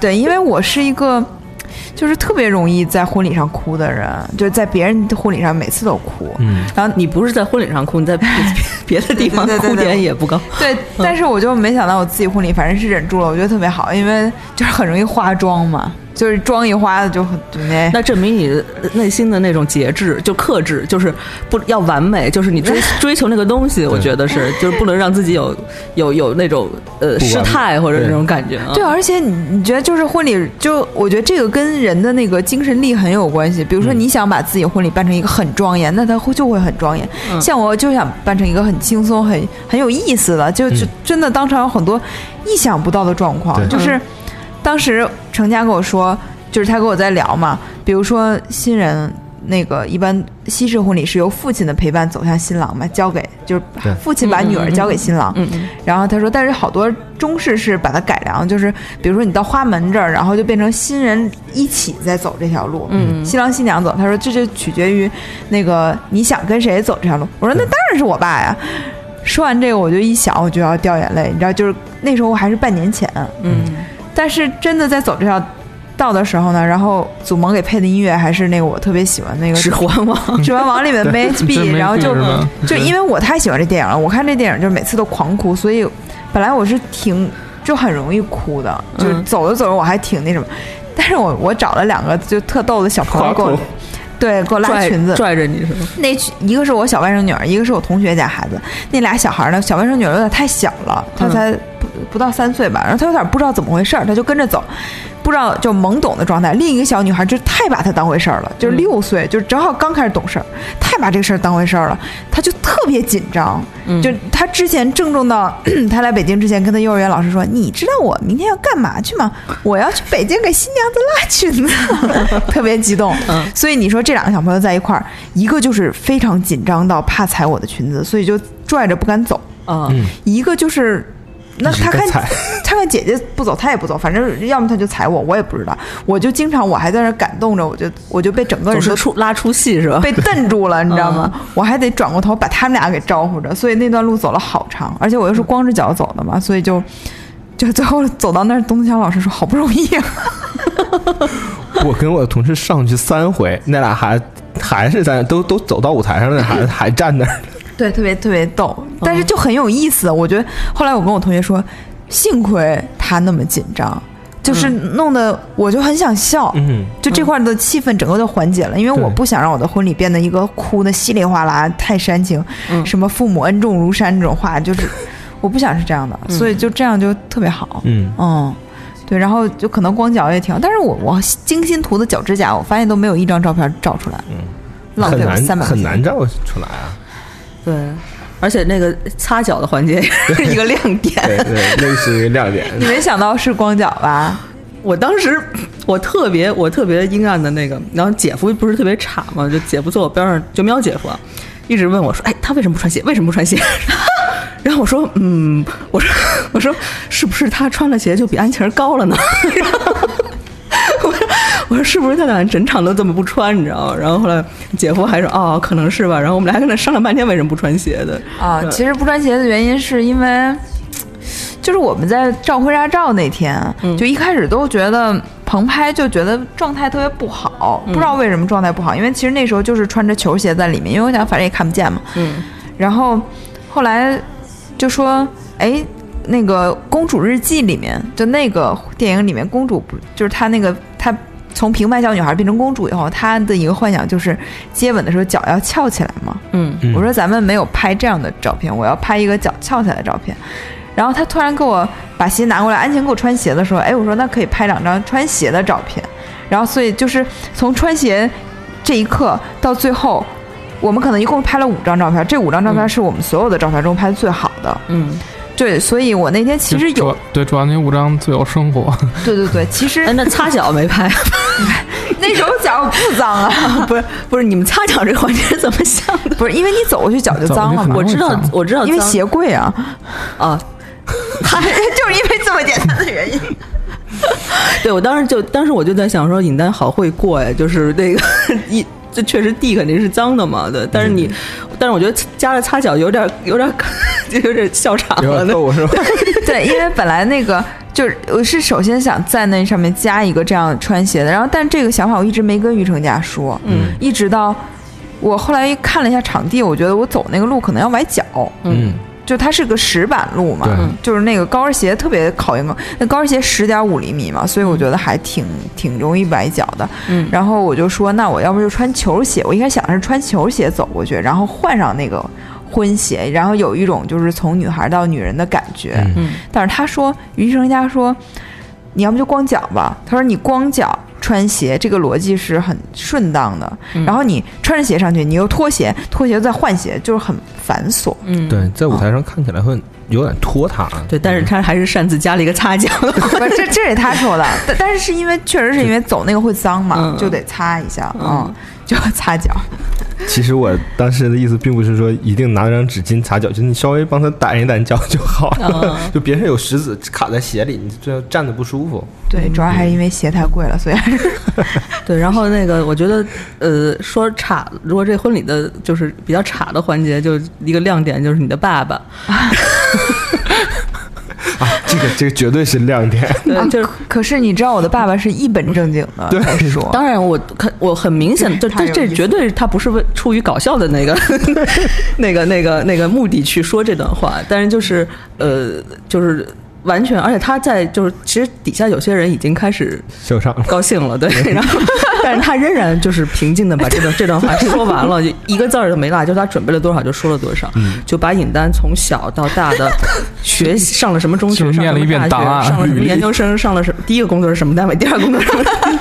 对，因为我是一个就是特别容易在婚礼上哭的人，就是在别人的婚礼上每次都哭。嗯，然后你不是在婚礼上哭，你在别 别的地方哭点也不高。对，但是我就没想到我自己婚礼反正是忍住了，我觉得特别好，因为就是很容易化妆嘛，就是妆一花的就很对那。那证明你内心的那种节制，就克制，就是不要完美，就是你追 追求那个东西，我觉得是，就是不能让自己有有有那种呃失态或者那种感觉啊。对，而且你你觉得就是婚礼，就我觉得这个跟人的那个精神力很有关系。比如说你想把自己婚礼办成一个很庄严，那它会就会很庄严。嗯像我就想办成一个很轻松、很很有意思的，就就嗯真的当场有很多意想不到的状况。对就是当时程佳跟我说，就是他跟我在聊嘛，比如说新人。那个一般西式婚礼是由父亲的陪伴走向新郎嘛，交给就是父亲把女儿交给新郎，嗯嗯然后他说，但是好多中式是把它改良，就是比如说你到花门这儿，然后就变成新人一起在走这条路，嗯新郎新娘走。他说这就取决于那个你想跟谁走这条路。我说那当然是我爸呀。说完这个，我就一想，我就要掉眼泪，你知道，就是那时候还是半年前，嗯但是真的在走这条道的时候呢，然后祖萌给配的音乐还是那个我特别喜欢那个指环王，《指环王》里面的真 MHB，没然后就就因为我太喜欢这电影了，我看这电影就每次都狂哭，所以本来我是挺就很容易哭的，就走着走着我还挺那什么，但是我我找了两个就特逗的小朋友给我夸口，对，给我拉裙子。拽着你是吗？那一个是我小外甥女儿，一个是我同学家孩子。那俩小孩呢，小外甥女儿有点太小了，她嗯才不不到三岁吧，然后她有点不知道怎么回事儿，她就跟着走，不不知道就懵懂的状态。另一个小女孩就太把她当回事儿了，就是六岁，就正好刚开始懂事儿，太把这个事儿当回事儿了，她就特别紧张。就她之前郑重到 她来北京之前，跟她幼儿园老师说：“你知道我明天要干嘛去吗？我要去北京给新娘子拉裙子。” 特别激动。所以你说这两个小朋友在一块儿，一个就是非常紧张到怕踩我的裙子，所以就拽着不敢走。嗯，一个就是，那他看 他看姐姐不走，他也不走，反正要么他就踩我，我也不知道。我就经常我还在那感动着，我就我就被整个人都出拉出戏是吧？被瞪住了，你知道吗？我还得转过头把他们俩给招呼着，所以那段路走了好长，而且我又是光着脚走的嘛，所以就就最后走到那儿，东强老师说好不容易啊，我跟我的同事上去三回，那俩孩子还是在都都走到舞台上，那孩子还站那儿。对，特别特别逗，但是就很有意思。我觉得后来我跟我同学说，幸亏他那么紧张，就是弄得我就很想笑。嗯，就这块儿的气氛整个就缓解了，因为我不想让我的婚礼变得一个哭的稀里哗啦、太煽情，嗯什么父母恩重如山这种话，就是 我不想是这样的，所以就这样就特别好。嗯嗯，对，然后就可能光脚也挺好，但是我我精心涂的脚指甲，我发现都没有一张照片照出来，浪费我很难三百很难照出来啊。对，而且那个擦脚的环节也是一个亮点。对对，那是一个亮点。你没想到是光脚吧？我当时我特别我特别阴暗的那个，然后姐夫不是特别差嘛，就姐夫坐我边上，就喵姐夫啊，一直问我说：“哎，他为什么不穿鞋？为什么不穿鞋？” 然后我说：“嗯，我说我说是不是他穿了鞋就比安琪儿高了呢？” 我说是不是他俩整场都这么不穿，你知道吗？然后后来姐夫还说：“哦，可能是吧。”然后我们俩跟那商量半天为什么不穿鞋的啊，其实不穿鞋的原因是因为，就是我们在照婚纱照那天，就一开始都觉得棚拍就觉得状态特别不好，不知道为什么状态不好，因为其实那时候就是穿着球鞋在里面，因为我想反正也看不见嘛。嗯，然后后来就说，哎。那个《公主日记》里面，就那个电影里面，公主不就是她那个她从平凡小女孩变成公主以后，她的一个幻想就是接吻的时候脚要翘起来嘛。嗯嗯我说咱们没有拍这样的照片，我要拍一个脚翘起来的照片。然后她突然给我把鞋拿过来，安晴给我穿鞋的时候，哎，我说那可以拍两张穿鞋的照片。然后所以就是从穿鞋这一刻到最后，我们可能一共拍了五张照片，这五张照片是我们所有的照片中拍的最好的。嗯，对，所以我那天其实有主，对主要那五张最有生活，对对对，其实哎，那擦脚没拍？那时候脚不脏啊，不是不是，你们擦脚这个环节是怎么想的？不是因为你走过去脚就脏了嘛，我知道我知道，因为鞋柜啊，啊，就是因为这么简单的原因。对我当时就当时我就在想说，尹丹好会过呀，就是那个一。这确实地肯定是脏的嘛，对，但是你，但是我觉得加了擦脚有点有点就有点笑场了？对，因为本来那个就是我是首先想在那上面加一个这样穿鞋的，然后但这个想法我一直没跟于成家说，嗯，一直到我后来看了一下场地，我觉得我走那个路可能要崴脚，嗯，就它是个石板路嘛对，就是那个高跟鞋特别考验高，那高跟鞋十点五厘米嘛，所以我觉得还挺挺容易崴脚的。嗯。然后我就说，那我要不就穿球鞋，我一开始想的是穿球鞋走过去，然后换上那个婚鞋，然后有一种就是从女孩到女人的感觉。但是他说，于生家说，你要不就光脚吧。他说你光脚穿鞋，这个逻辑是很顺当的。嗯然后你穿着鞋上去，你又脱鞋，脱鞋再换鞋，就是很繁琐。嗯，对，在舞台上看起来会有点拖沓。对，但是他还是擅自加了一个擦脚。不是，这这是他说的，但但是是因为确实是因为走那个会脏嘛，嗯就得擦一下，嗯嗯，就要擦脚。其实我当时的意思并不是说一定拿张纸巾擦脚，就你稍微帮他掸一掸脚就好了。嗯 就别人有石子卡在鞋里，你最后站着不舒服。对，主要还是因为鞋太贵了，所以还是 对，然后那个我觉得，呃，说岔，如果这婚礼的就是比较岔的环节，就一个亮点就是你的爸爸，啊，这个这个绝对是亮点。对，就是可是你知道我的爸爸是一本正经的对。在说，当然我看我很明显，就这这绝对他不是为出于搞笑的那个 那个那个那个目的去说这段话，但是就是呃就是完全，而且他在就是其实底下有些人已经开始。高兴了，对，然后但是他仍然就是平静的把这段 这段话说完了，就一个字儿都没落，就是他准备了多少就说了多少，就把尹丹从小到大的 学习上了什么中学，念了一遍大学上了什么研究生，上了什么第一个工作是什么单位，第二个工作是什么单位。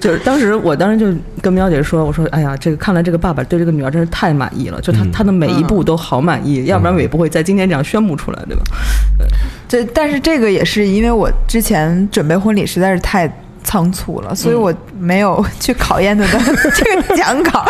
就是当时我当时就跟喵姐说，我说哎呀，这个看来这个爸爸对这个女儿真是太满意了，就他、他的每一步都好满意，要不然我也不会在今天这样宣布出来，对吧？这但是这个也是因为我之前准备婚礼实在是太仓促了，所以我没有去考验他的 这个讲稿，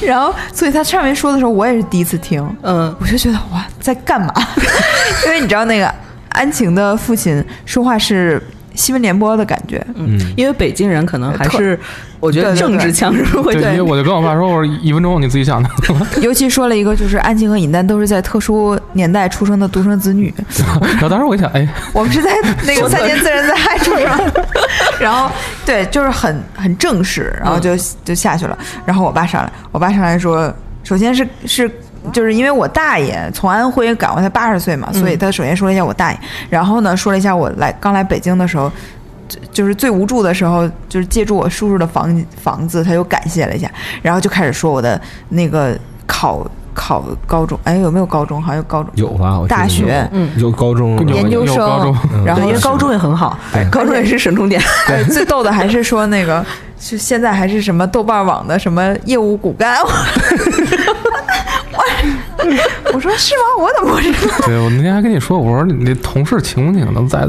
然后所以他上面说的时候，我也是第一次听，嗯，我就觉得哇，在干嘛？因为你知道那个安晴的父亲说话是新闻联播的感觉，嗯，因为北京人可能还是我觉得政治腔是会对，因为我就跟我爸说，我说一分钟你自己想的。尤其说了一个就是安晴和尹丹都是在特殊年代出生的独生子女，然后当时我一想，哎，我们是在那个三年自然灾害出生的，然后对，就是很很正式，然后就就下去了。然后我爸上来，我爸上来说，首先是是。就是因为我大爷从安徽赶过来，八十岁嘛，所以他首先说了一下我大爷，然后呢说了一下我来刚来北京的时候，就就是最无助的时候，就是借住我叔叔的房房子，他又感谢了一下，然后就开始说我的那个考考高中，哎有没有高中？好像有高中，有吧？我大学有嗯有高中研究生高中生，然后因为高中也很好，高中也是省重点。哎，最逗的还是说那个，就现在还是什么豆瓣网的什么业务骨干。我 我说是吗？我怎么不知道？对我那天还跟你说，我说你那同事请不请能在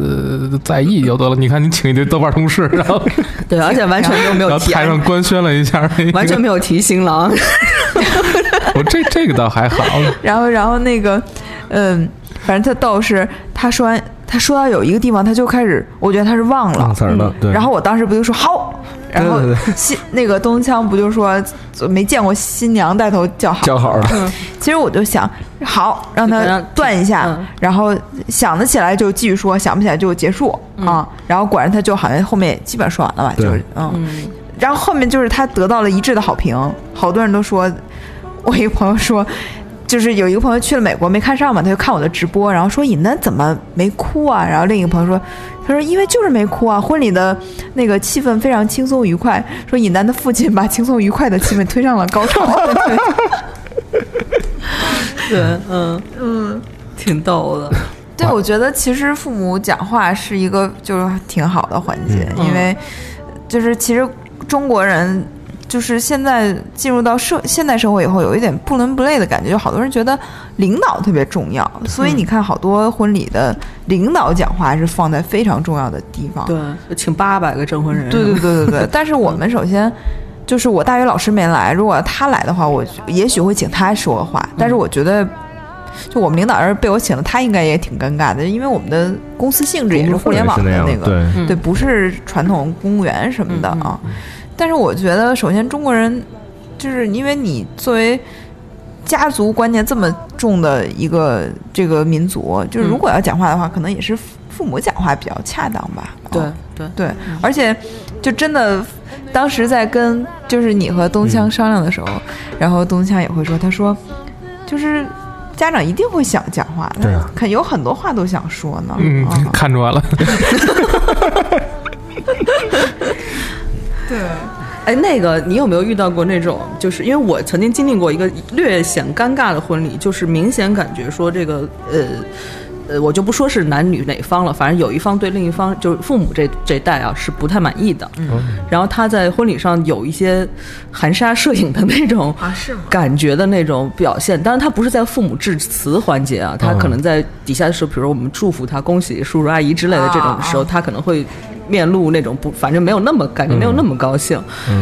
在意就得了。你看你请一堆豆瓣同事，然后 对，而且完全都没有提，然后台上官宣了一下，完全没有提新郎。我这这个倒还好，然后然后那个，嗯，反正他倒是，他说完他说到有一个地方，他就开始，我觉得他是忘了忘，词儿了，对。然后我当时不就说好，然后新那个东腔不就说没见过新娘带头叫好，叫好了，其实我就想，好，让他断一下，嗯然后想得起来就继续说，想不起来就结束、啊。然后果然他就好像后面也基本说完了吧，就是嗯。然后后面就是他得到了一致的好评，好多人都说，我一个朋友说。就是有一个朋友去了美国没看上嘛，他就看我的直播，然后说尹丹怎么没哭啊？然后另一个朋友说，他说因为就是没哭啊，婚礼的那个气氛非常轻松愉快，说尹丹的父亲把轻松愉快的气氛推上了高潮。对，嗯嗯，挺逗的。对，我觉得其实父母讲话是一个就是挺好的环节，嗯因为就是其实中国人就是现在进入到社现代社会以后，有一点不伦不类的感觉，就好多人觉得领导特别重要，所以你看好多婚礼的领导讲话是放在非常重要的地方。对，请八百个证婚人。对对对对对。但是我们首先。就是我大学老师没来，如果他来的话，我也许会请他说话。但是我觉得，就我们领导要是被我请了，他应该也挺尴尬的，因为我们的公司性质也是互联网的那个，对，不是传统公务员什么的嗯嗯啊。但是我觉得，首先中国人就是因为你作为家族观念这么重的一个这个民族，就是如果要讲话的话，可能也是父父母讲话比较恰当吧。对啊对对，而且就真的，当时在跟就是你和东枪商量的时候，然后东枪也会说，他说就是。家长一定会想讲话，对啊肯有很多话都想说呢。嗯啊，看出来了，对，哎，那个你有没有遇到过那种？就是因为我曾经经历过一个略显尴尬的婚礼，就是明显感觉说这个呃。呃，我就不说是男女哪方了，反正有一方对另一方，就是父母这这代啊是不太满意的。嗯，然后他在婚礼上有一些含沙射影的那种啊是吗感觉的那种表现，当然他不是在父母致辞环节啊，他可能在底下的时候，比如我们祝福他、恭喜叔叔阿姨之类的这种时候，啊他可能会面露那种不，反正没有那么感觉没有那么高兴，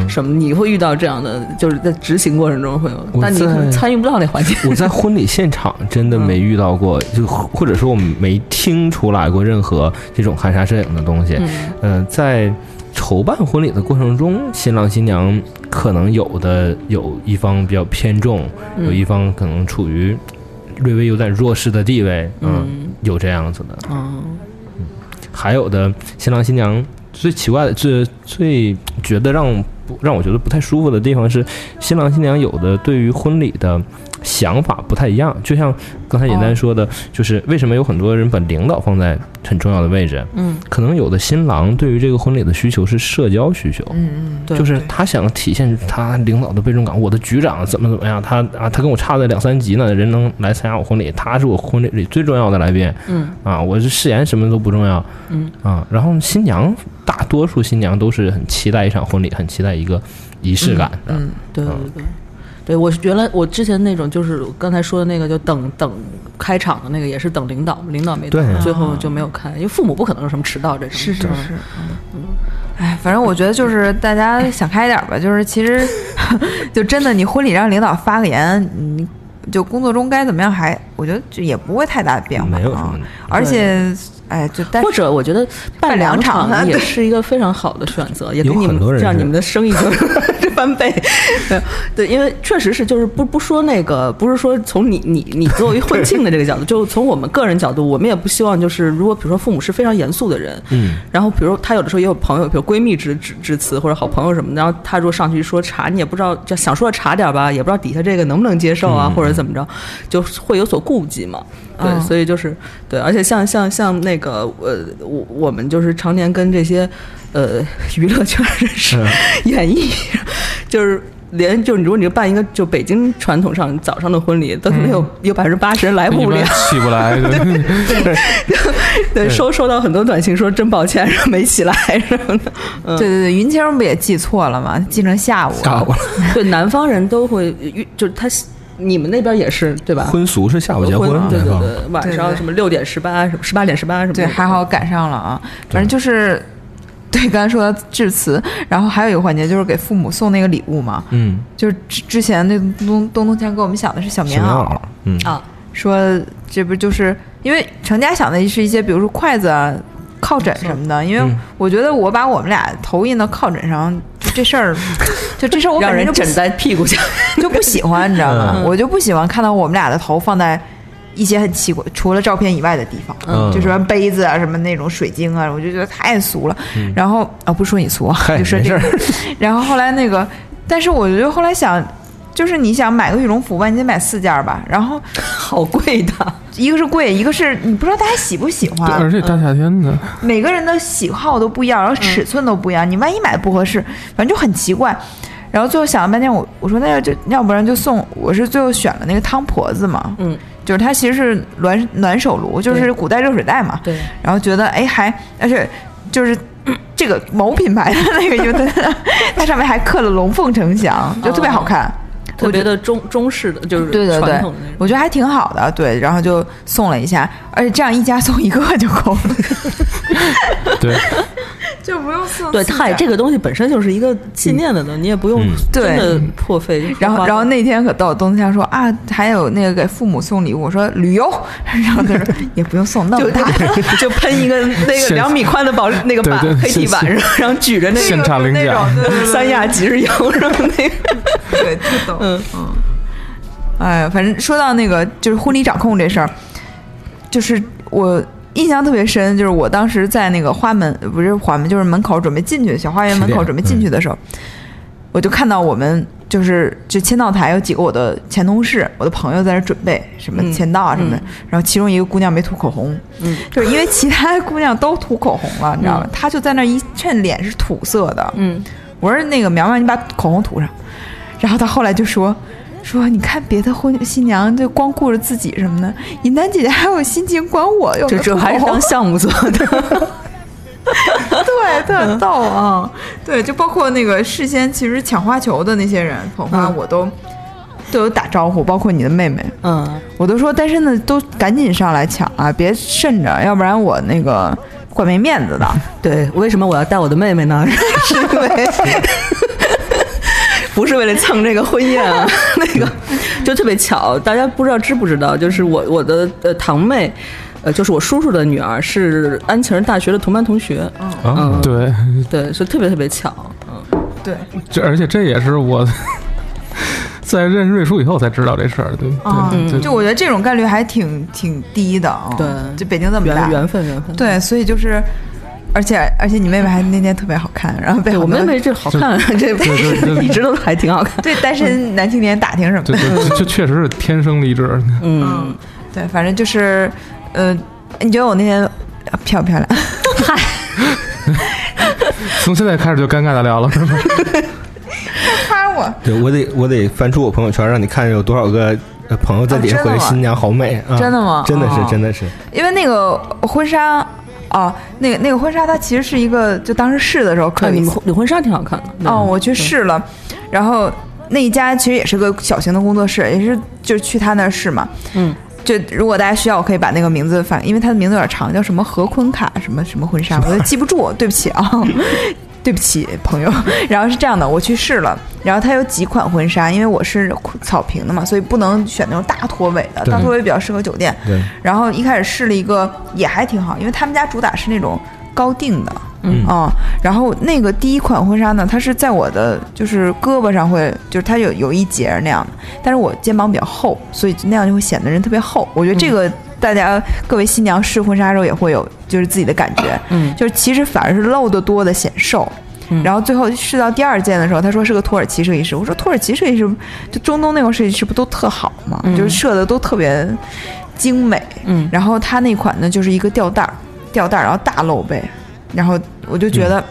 什么你会遇到这样的，就是在执行过程中会有，但你可能参与不到那环节。我在婚礼现场真的没遇到过，就或者说我们没听出来过任何这种含沙射影的东西。嗯、在筹办婚礼的过程中，新郎新娘可能有的有一方比较偏重，有一方可能处于略微有点弱势的地位，嗯，有这样子的。嗯还有的新郎新娘最奇怪的、最最觉得让不让我觉得不太舒服的地方是，新郎新娘有的对于婚礼的想法不太一样。就像刚才尹丹说的，就是为什么有很多人把领导放在很重要的位置？嗯，可能有的新郎对于这个婚礼的需求是社交需求，嗯嗯，对，就是他想体现他领导的被重感，我的局长怎么怎么样，他啊他跟我差在两三级呢，人能来参加我婚礼，他是我婚礼里最重要的来宾嗯啊，我是誓言什么都不重要嗯啊。然后新娘大多数新娘都是很期待一场婚礼，很期待一个仪式感的，嗯对对对。对，我是原来我之前那种就是刚才说的那个，就等等开场的那个，也是等领导，领导没到对，最后就没有看，因为父母不可能有什么迟到这种。是是是，嗯，哎，反正我觉得就是大家想开一点吧，就是其实 就真的你婚礼让领导发个言，你就工作中该怎么样还，我觉得就也不会太大的变化啊没有什么。而且，哎，就但或者我觉得办办两两场场也是一个非常好的选择，也给你们让你们的生意 翻倍。对 对，因为确实是就是不不说那个，不是说从你你你作为婚庆的这个角度，就从我们个人角度，我们也不希望就是如果比如说父母是非常严肃的人，嗯，然后比如他有的时候也有朋友，比如闺蜜之之之词或者好朋友什么的，然后他如果上去说茶，你也不知道就想说茶点吧，也不知道底下这个能不能接受啊，或者怎么着，就会有所顾忌嘛。对，嗯所以就是对，而且像像像那个呃，我我们就是常年跟这些呃娱乐圈人士、演艺，就是。连就是如果你就办一个就北京传统上早上的婚礼，都可能有、有百分之八十人来不了，起不来。对对，收收到很多短信说真抱歉，没起来什么的。嗯对对对，云清不也记错了吗？记成下午。下午了，对，南方人都会，就是他，你们那边也是对吧？婚俗是下午结婚，对对对，晚上什么六点十八，什么十八点十八什么。对，还好赶上了啊。反正就是，对，刚才说到致辞，然后还有一个环节就是给父母送那个礼物嘛，嗯，就是之之前那东东东强给我们想的是小棉袄小棉袄，，嗯啊，说这不就是因为成家想的是一些，比如说筷子啊、靠枕什么的，因为嗯我觉得我把我们俩头印到靠枕上，就这事儿，就这事儿我本人就不喜人枕在屁股下。就不喜欢，你知道吗？嗯我就不喜欢看到我们俩的头放在一些很奇怪，除了照片以外的地方，嗯就什么杯子啊、什么那种水晶啊，我就觉得太俗了。然后啊，不说你俗啊，就说这个。然后后来那个，但是我觉得后来想。就是你想买个羽绒服吧，你得买四件儿吧，然后好贵的，一个是贵，一个是你不知道大家喜不喜对欢，而且大夏天的，每个人的喜好都不一样，然后尺寸都不一样，你万一买不合适，反正就很奇怪。然后最后想了半天，我我说那要就要不然就送，我是最后选了那个汤婆子嘛，嗯，就是它其实是暖暖手炉，就是古代热水袋嘛。对，然后觉得哎还而且就是这个某品牌的那个，就它 它上面还刻了龙凤呈祥，就特别好看。特别的中中式的，就是对对对。传统的那种。我觉得还挺好的，对，然后就送了一下，而且这样一家送一个就够了，对，就不用送对，四太这个东西本身就是一个纪念的东西，你也不用嗯真的对破费。然后，然后那天可逗，东家说啊，还有那个给父母送礼物，我说旅游，然后他说 也不用送那么大，就喷一个那个两米宽的保那个板对对黑地板上，然后举着那现个场领奖，三亚即日游什么那个，对，特逗。嗯哎，反正说到那个就是婚礼掌控这事儿，就是我印象特别深，就是我当时在那个花门不是花门，就是门口准备进去小花园门口准备进去的时候，我就看到我们就是就签到台有几个我的前同事，我的朋友在那准备什么嗯签到啊什么的，嗯然后其中一个姑娘没涂口红，嗯，就是因为其他姑娘都涂口红了，你知道吗？嗯她就在那一衬脸是土色的，嗯，我说那个苗苗，你把口红涂上。然后她后来就说说，你看别的婚新娘就光顾着自己什么的，尹丹姐姐还有心情管我用这这还是当项目做的。对，特逗啊！对，就包括那个事先其实抢花球的那些人捧花，嗯我都都有打招呼，包括你的妹妹，嗯，我都说单身的都赶紧上来抢啊，别慎着，要不然我那个怪没面子的。对，为什么我要带我的妹妹呢？是因为不是为了蹭这个婚宴啊，那个就特别巧，大家不知道知不知道，就是我我的呃堂妹。呃，就是我叔叔的女儿是安琪儿大学的同班同学，啊嗯，对，对，是特别特别巧，嗯，对，这而且这也是我 在认识瑞叔以后才知道这事儿，对啊对对，就我觉得这种概率还挺挺低的啊。对。就北京这么大，缘分缘分，对，所以就是而且而且你妹妹还那天特别好看，然后被对我妹妹这好看，这一直都还挺好看。对单身男青年打听什么这的。这这确实是天生丽质。嗯，对，反正就是，呃，你觉得我那天漂不漂亮？嗨 从现在开始就尴尬的聊了，是吗？夸我，对我得我得翻出我朋友圈，让你看有多少个呃朋友在底下回新娘好美啊！真的吗真的是哦真的是，因为那个婚纱。哦，那个那个婚纱，它其实是一个，就当时试的时候，可看你以们你婚纱挺好看的。对哦，我去试了，然后那一家其实也是个小型的工作室，也是就是去他那儿试嘛。嗯，就如果大家需要，我可以把那个名字反，因为他的名字有点长，叫什么何坤卡什么什么婚纱，我都记不住，对不起啊。对不起，朋友。然后是这样的，我去试了，然后它有几款婚纱，因为我是草坪的嘛，所以不能选那种大拖尾的，大拖尾比较适合酒店。对，然后一开始试了一个也还挺好，因为他们家主打是那种高定的，嗯啊、然后那个第一款婚纱呢，它是在我的就是胳膊上会，就是它有有一节那样的，但是我肩膀比较厚，所以那样就会显得人特别厚。我觉得这个大家各位新娘试婚纱的时候也会有就是自己的感觉，嗯就是其实反而是露得多的显瘦。嗯然后最后试到第二件的时候，他说是个土耳其设计师。我说土耳其设计师，就中东那种设计师不都特好吗？嗯就是设的都特别精美。嗯然后他那款呢，就是一个吊带儿，吊带儿，然后大露背，然后我就觉得、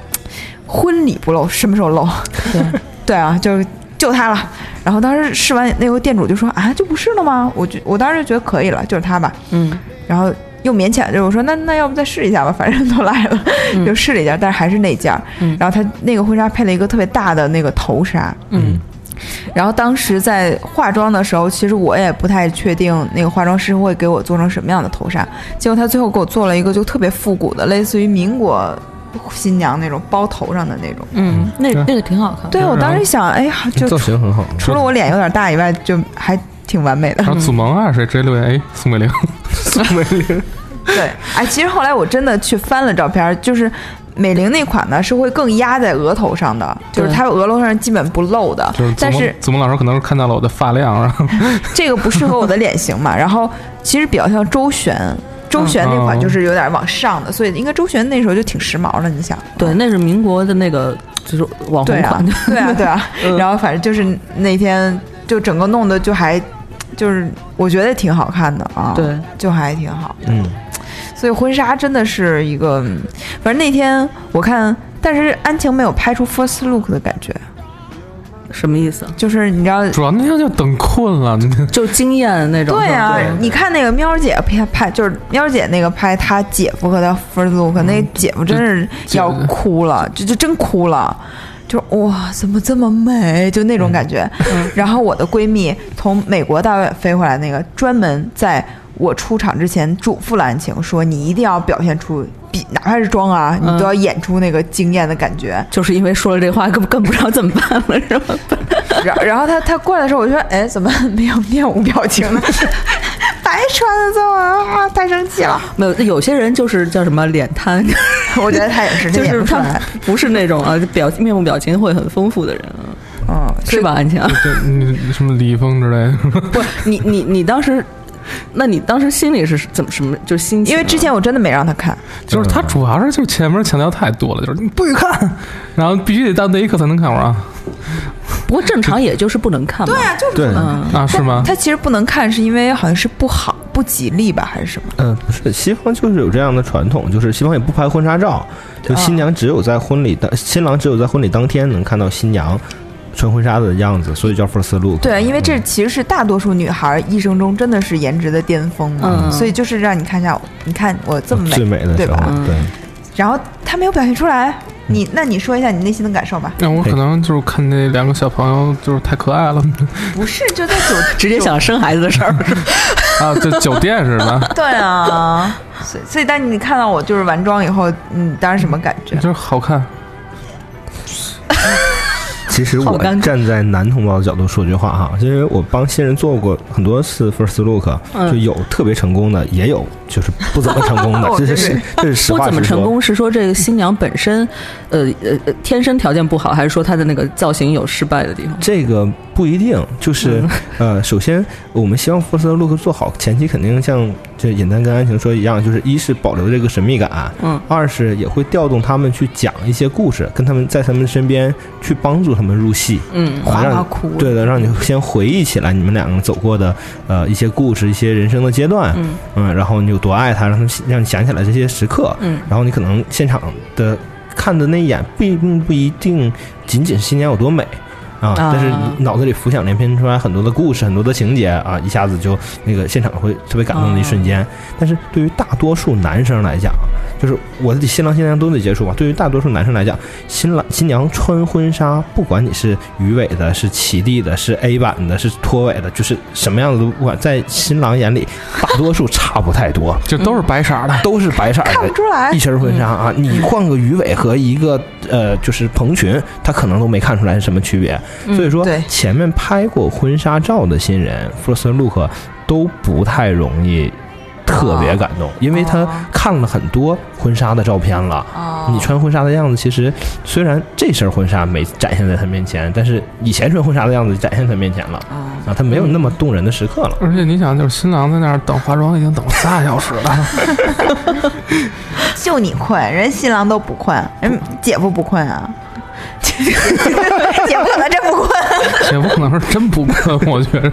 婚礼不露，什么时候露？对 对啊，就就它了。然后当时试完，那个店主就说啊，就不是了吗？我就我当时就觉得可以了，就是它吧。嗯然后又勉强，就是我说那那要不再试一下吧，反正都来了，嗯就试了一下，但是还是那件儿。嗯然后他那个婚纱配了一个特别大的那个头纱，嗯然后当时在化妆的时候，其实我也不太确定那个化妆师会给我做成什么样的头纱，结果他最后给我做了一个就特别复古的，类似于民国新娘那种包头上的那种。嗯，那那个挺好看。对我当时想，哎呀，就造型很好。除了我脸有点大以外，就还挺完美的然。后祖萌啊，谁直接留言哎，宋美龄，宋美龄，对，哎，其实后来我真的去翻了照片，就是美玲那款呢是会更压在额头上的，就是她额头上基本不露的就是，但是祖萌老师可能是看到了我的发量，然后这个不适合我的脸型嘛。然后其实比较像周璇，周旋那款就是有点往上的，所以应该周旋那时候就挺时髦了，你想？对，那是民国的那个就是网红对啊款。，对啊，对啊。嗯然后反正就是那天就整个弄的就还就是我觉得挺好看的啊，，对，就还挺好。嗯，所以婚纱真的是一个，嗯反正那天我看，但是安晴没有拍出 first look 的感觉，什么意思？就是你知道。主要那天就等困了，就惊艳那种。对啊你看那个喵姐拍拍，就是喵姐那个拍她姐夫和她 first look，、那姐夫真是要哭了，就就真哭了，就哇，怎么这么美？就那种感觉。然后我的闺蜜从美国大老远飞回来，那个专门在我出场之前嘱咐了安晴说，你一定要表现出比哪怕是装啊，你都要演出那个惊艳的感觉。就是因为说了这话，更更不知道怎么办了，是吧？然然后她她过来的时候，我就说，哎，怎么没有面无表情呢？白穿的这么啊，太生气了。没有，有些人就是叫什么脸瘫，我觉得他也是，他就是他不是那种啊表面部表情会很丰富的人，嗯，是吧，安晴？就你什么李易峰之类的，不，你你你当时，那你当时心里是怎么什么？就是心情啊？因为之前我真的没让他看，就是他主要是就是前面强调太多了，就是你不许看，然后必须得到那一刻才能看完啊不过正常也就是不能看嘛。对啊，就是对，嗯，啊是吗？他其实不能看，是因为好像是不好、不吉利吧，还是什么？嗯，不是，西方就是有这样的传统，就是西方也不拍婚纱照，就新娘只有在婚礼当，新郎只有在婚礼当天能看到新娘穿婚纱的样子，所以叫 first look。对，因为这其实是大多数女孩一生中真的是颜值的巅峰嘛，嗯所以就是让你看一下，你看我这么美，最美的时候对吧？嗯对，然后她没有表现出来，你那你说一下你内心的感受吧？那我可能就是看那两个小朋友就是太可爱了不是，就在酒 直接想生孩子的事儿。啊，就酒店是吧？对啊，所以所以当你看到我就是完妆以后，你当时什么感觉？就是好看，其实我站在男同胞的角度说句话哈，因为我帮新人做过很多次 first look，嗯。就有特别成功的，也有就是不怎么成功的 哦，这是实这是实不。怎么成功是说这个新娘本身，呃呃呃，天生条件不好，还是说她的那个造型有失败的地方？这个不一定，就是、呃，首先我们希望 first look 做好，前期肯定像这尹丹跟安晴说一样，就是一是保留这个神秘感，嗯，二是也会调动他们去讲一些故事，跟他们在他们身边去帮助他们入戏，嗯啊让你哗哗哭。对的，让你先回忆起来你们两个走过的呃一些故事，一些人生的阶段，嗯然后你有多爱他，让他让你想起来这些时刻，嗯然后你可能现场的看的那一眼并不一定仅仅是新娘有多美。啊！啊但是你脑子里浮想联翩出来很多的故事，很多的情节啊，一下子就那个现场会特别感动的一瞬间。但是对于大多数男生来讲，就是我的新郎新娘都得接触吧。对于大多数男生来讲，新郎新娘穿婚纱，不管你是鱼尾的、是齐地的、是 A 版的、是拖尾的，就是什么样子都不管，在新郎眼里，大多数差不太多，就都是白色的。都是白色看不的。出来一，身婚纱啊，你换个鱼尾和一个呃，就是蓬裙，他可能都没看出来是什么区别。所以说对，前面拍过婚纱照的新人，first look 都不太容易特别感动，因为他哦看了很多婚纱的照片了。哦你穿婚纱的样子，其实虽然这身婚纱没展现在他面前，但是以前穿婚纱的样子展现在他面前了哦啊，他没有那么动人的时刻了。而且你想，就是新郎在那儿等化妆，已经等了仨小时了。就你困，人新郎都不困，人姐夫不困啊。姐夫可能真不困。也不可能是真不困，我觉得。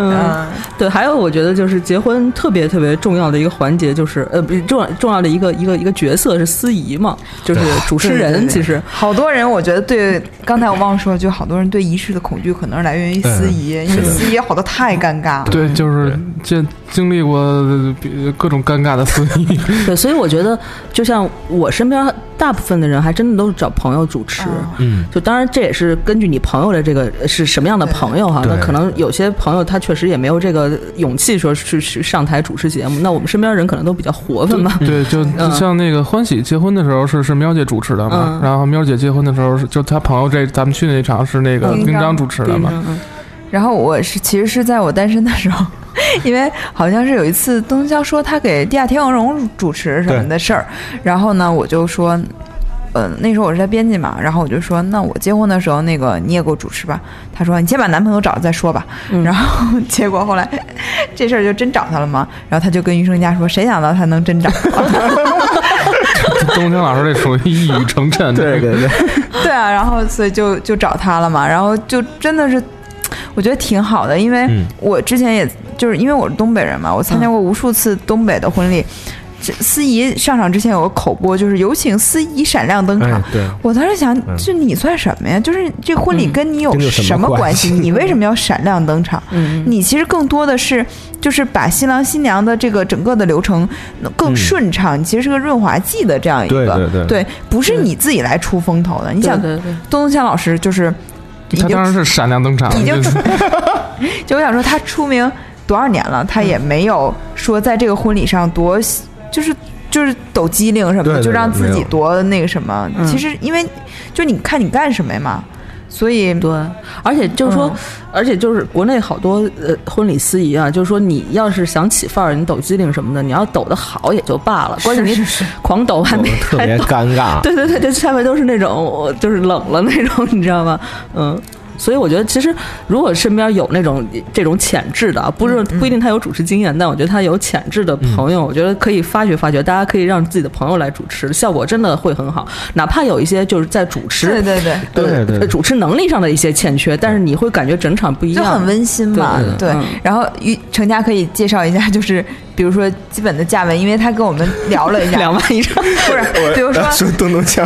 嗯，对，还有我觉得就是结婚特别特别重要的一个环节，就是呃，不是重要重要的一个一个一个角色是司仪嘛，就是主持人。对对对其实好多人，我觉得对，刚才我忘了说，就好多人对仪式的恐惧，可能是来源于司仪，因为司仪好多太尴尬了。对，就是经经历过比各种尴尬的司仪。对，所以我觉得就像我身边大部分的人还真的都是找朋友主持。嗯。嗯，就当然这也是根据你朋友的这个是什么样的朋友哈，那可能有些朋友他确实也没有这个勇气说去去上台主持节目，那我们身边人可能都比较活泛嘛。对，就嗯。像那个欢喜结婚的时候是是喵姐主持的嘛，嗯。然后喵姐结婚的时候是就她朋友这咱们去的那场是那个嗯。丁章主持的嘛，嗯然后我是其实是在我单身的时候，因为好像是有一次东江说他给地下田永荣主持什么的事儿，然后呢我就说。呃，那时候我是他编辑嘛，然后我就说，那我结婚的时候，那个你也给我主持吧。他说，你先把男朋友找了再说吧。嗯然后结果后来 这事儿就真找他了嘛，然后他就跟余生家说，谁想到他能真找他？东江老师这属于一语成谶，对对对，对啊，然后所以就就找他了嘛，然后就真的是，我觉得挺好的，因为嗯我之前也就是因为我是东北人嘛，我参加过无数次东北的婚礼。这司仪上场之前有个口播，就是有请司仪闪亮登场。哎对，我当时想，嗯这你算什么呀？就是这婚礼嗯跟你有什么关系？关系你为什么要闪亮登场？嗯，你其实更多的是，就是把新郎新娘的这个整个的流程更嗯顺畅，你其实是个润滑剂的这样一个，对对对不是你自己来出风头的。你想，对对对，东东强老师就是他当然是闪亮登场，已经就是 就我想说，他出名多少年了，他也没有说在这个婚礼上多就是。就是抖机灵什么的，对对就让自己多那个什么。嗯其实因为就你看你干什么呀嘛，所以对，而且就是说，嗯而且就是国内好多呃婚礼司仪啊，就是说你要是想起范儿，你抖机灵什么的，你要抖得好也就罢了，关键你狂抖还没特别还抖尴尬。对 对对，这下面都是那种就是冷了那种，你知道吗？嗯。所以我觉得，其实如果身边有那种这种潜质的啊，不是不一定他有主持经验，但我觉得他有潜质的朋友，我觉得可以发掘发掘，大家可以让自己的朋友来主持，效果真的会很好。哪怕有一些就是在主持对对对，呃对。对主持能力上的一些欠缺，但是你会感觉整场不一样，就很温馨嘛。对对对。嗯。然后于程家可以介绍一下，就是比如说基本的价位，因为他跟我们聊了一下，两万一张。不是，比如说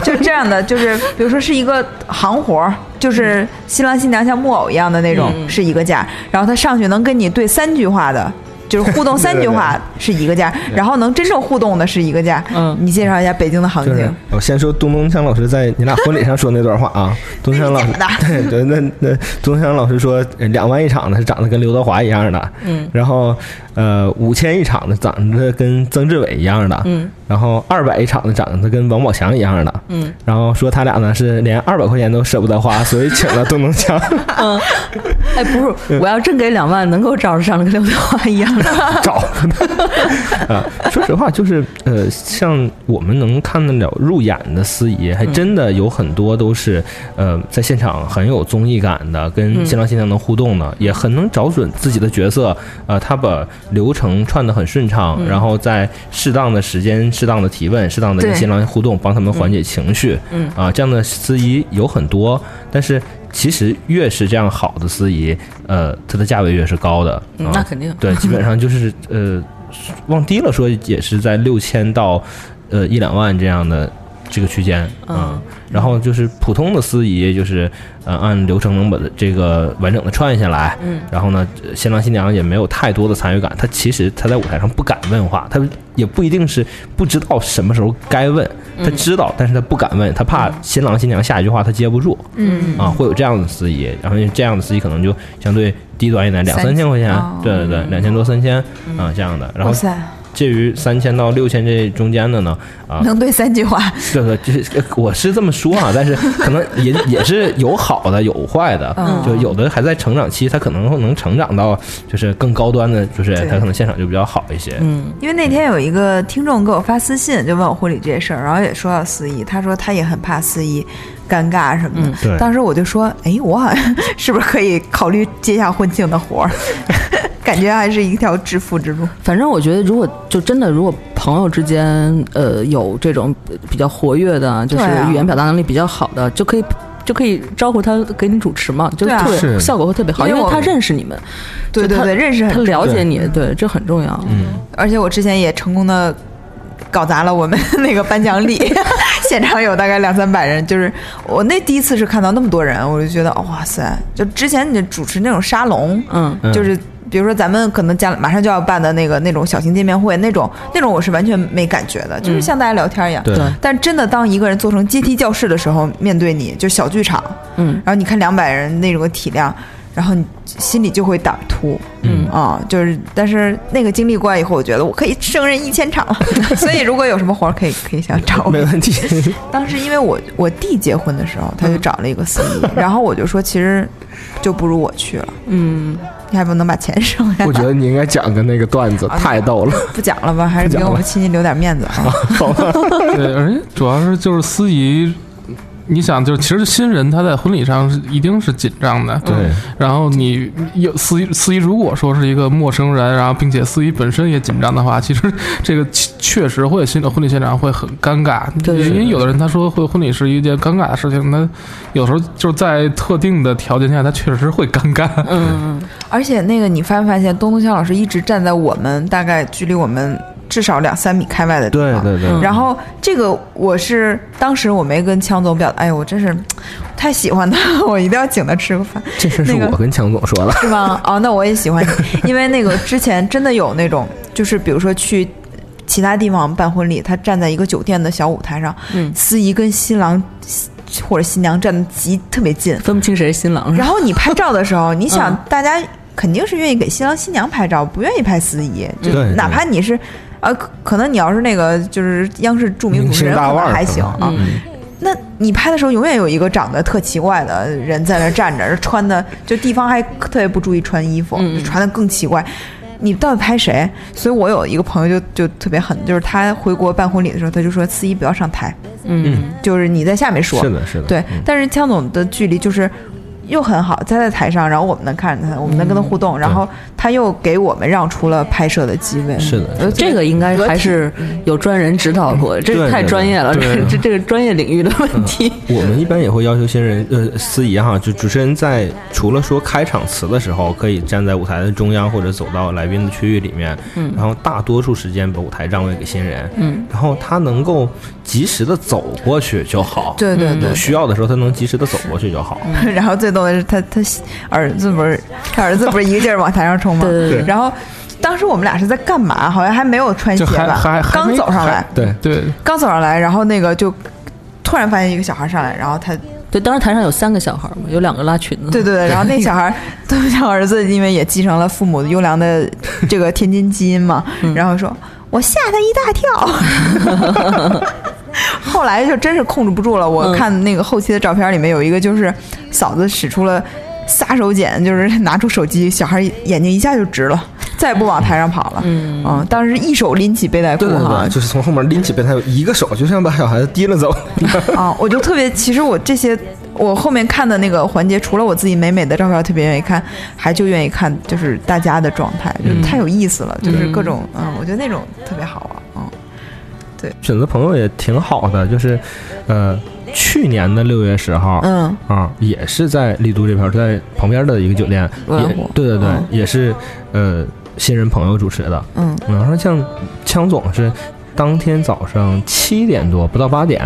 就这样的，就是比如说是一个行活儿，就是新郎新娘像木偶一样的那种，嗯是一个价。然后他上去能跟你对三句话的，就是互动三句话是一个价，然后能真正互动的是一个价。嗯。你介绍一下北京的行就是情。我先说东东强老师在你俩婚礼上说那段话啊，东东强老师对对，那那东东强老师说呃两万一场的是长得跟刘德华一样的，嗯。然后呃五千一场的长得跟曾志伟一样的，嗯。然后二百一场的长得跟王宝强一样的，嗯。然后说他俩呢是连二百块钱都舍不得花，所以请了东东强嗯，哎，不是，我要真给两万，能够找着长得跟刘德华一样的。找 啊。说实话，就是呃，像我们能看得了入眼的司仪，还真的有很多都是呃，在现场很有综艺感的，跟新郎新娘能互动的，也很能找准自己的角色。呃，他把流程串得很顺畅，然后在适当的时间、适当的提问、适当的跟对新郎互动，帮他们缓解情绪。嗯啊，这样的司仪有很多，但是。其实越是这样好的司仪，呃，它的价位越是高的。那肯定对，基本上就是呃，往低了说也是在六千到呃一两万这样的这个区间啊、嗯。然后就是普通的司仪，就是呃按流程能把这个完整的串下来。嗯。然后呢，新郎新娘也没有太多的参与感。他其实他在舞台上不敢问话，他也不一定是不知道什么时候该问，他知道，但是他不敢问，他怕新郎新娘下一句话他接不住。嗯，啊，会有这样的司仪，然后这样的司仪可能就相对低端一点，两三三千块钱哦，对对对，两千多三千啊这样的，然后介于三千到六千这中间的呢，啊，能对三句话。对对，就是呃我是这么说啊，但是可能也 也是有好的有坏的，嗯就有的还在成长期，他可能能成长到就是更高端的，就是他可能现场就比较好一些。嗯因为那天有一个听众给我发私信，就问我婚礼这些事儿，然后也说到司仪，他说他也很怕司仪尴尬什么的。嗯对当时我就说，哎，我好像是不是可以考虑接下婚庆的活儿？感觉还是一条致富之路。反正我觉得，如果就真的，如果朋友之间呃有这种比较活跃的，就是语言表达能力比较好的，就可以就可以招呼他给你主持嘛，就特别是。效果会特别好，因为他认识你们，对对对，认识很他了解你，对，这很重要。嗯，而且我之前也成功的搞砸了我们那个颁奖礼，现场有大概两三百人，就是我那第一次是看到那么多人，我就觉得哇塞！就之前你主持那种沙龙，嗯。嗯。就是比如说咱们可能将马上就要办的那个那种小型见面会，那种那种我是完全没感觉的，就是像大家聊天一样。对。对但真的当一个人做成阶梯教室的时候，面对你就小剧场，嗯。然后你看两百人那种体量，然后你心里就会胆突，嗯。啊，就是，但是那个经历过来以后，我觉得我可以胜任一千场。了。所以如果有什么活儿，可以可以想找我。没。问题。当时因为我我弟结婚的时候，他就找了一个司仪，然后我就说，其实就不如我去了，嗯，你还不能把钱省下来。我觉得你应该讲个那个段子，啊太逗了。不讲了吧，还是给我们亲戚留点面子啊。对，而且主要是就是司仪，你想，就是其实新人他在婚礼上是一定是紧张的，对，然后你有司仪，司仪如果说是一个陌生人，然后并且司仪本身也紧张的话，其实这个确确实会新的婚礼现场会很尴尬。对因为有的人他说会婚礼是一件尴尬的事情，那有时候就是在特定的条件下，他确实会尴尬。嗯，而且那个你发没发现，东东强老师一直站在我们大概距离我们至少两三米开外的地方。对对对，嗯然后这个我是当时我没跟强总表达，哎呦，我真是太喜欢他了，我一定要请他吃个饭，这事是我跟强总说的。是吗？哦，那我也喜欢你，因为那个之前真的有那种，就是比如说去其他地方办婚礼，他站在一个酒店的小舞台上，嗯司仪跟新郎或者新娘站的极特别近，分不清谁是新郎？然后你拍照的时候，你想嗯大家肯定是愿意给新郎新娘拍照，不愿意拍司仪，就哪怕你是。呃，可可能你要是那个就是央视著名主持人，可还行啊。嗯那你拍的时候，永远有一个长得特奇怪的人在那站着，穿的就地方还特别不注意穿衣服，穿的更奇怪。你到底拍谁？所以我有一个朋友就就特别狠，就是他回国办婚礼的时候，他就说司仪不要上台，嗯就是你在下面说。是的，是的。对嗯，但是江总的距离就是又很好，他在台上，然后我们能看着他，我们能跟他互动，然后他又给我们让出了拍摄的机位。是的呃这个应该还是有专人指导过，这太专业了，这这这个专业领域的问题。我们一般也会要求新人，呃，司仪哈，就主持人在除了说开场词的时候，可以站在舞台的中央或者走到来宾的区域里面，嗯。然后大多数时间把舞台让位给新人，嗯，然后他能够及时的走过去就好，对对对有需要的时候他能及时的走过去就好，然后最逗的是他他儿子不是他儿子不是一个劲儿往台上冲吗？对对然后当时我们俩是在干嘛？好像还没有穿鞋吧，刚走上来，对，对，刚走上来，然后那个就突然发现一个小孩上来，然后他对，当时台上有三个小孩嘛，有两个拉裙子。对对对，然后那小孩，他小儿子因为也继承了父母优良的这个天津基因嘛，然后说我吓他一大跳。后来就真是控制不住了，我嗯。看那个后期的照片里面有一个就是嫂子使出了撒手锏，就是拿出手机，小孩眼睛一下就直了，再也不往台上跑了。嗯，当时一手拎起背带裤哈，，就是从后面拎起背带裤，一个手就像把小孩子提了走。啊，我就特别，其实我这些我后面看的那个环节，除了我自己美美的照片特别愿意看，还就愿意看就是大家的状态，就太有意思了，就是各种嗯，我觉得那种特别好玩，嗯，选择朋友也挺好的，就是，呃，去年的六月十号，嗯。啊，也是在丽都这边，在旁边的一个酒店，也对对对，嗯。也是呃新人朋友主持的。嗯。然后像枪总是当天早上七点多不到八点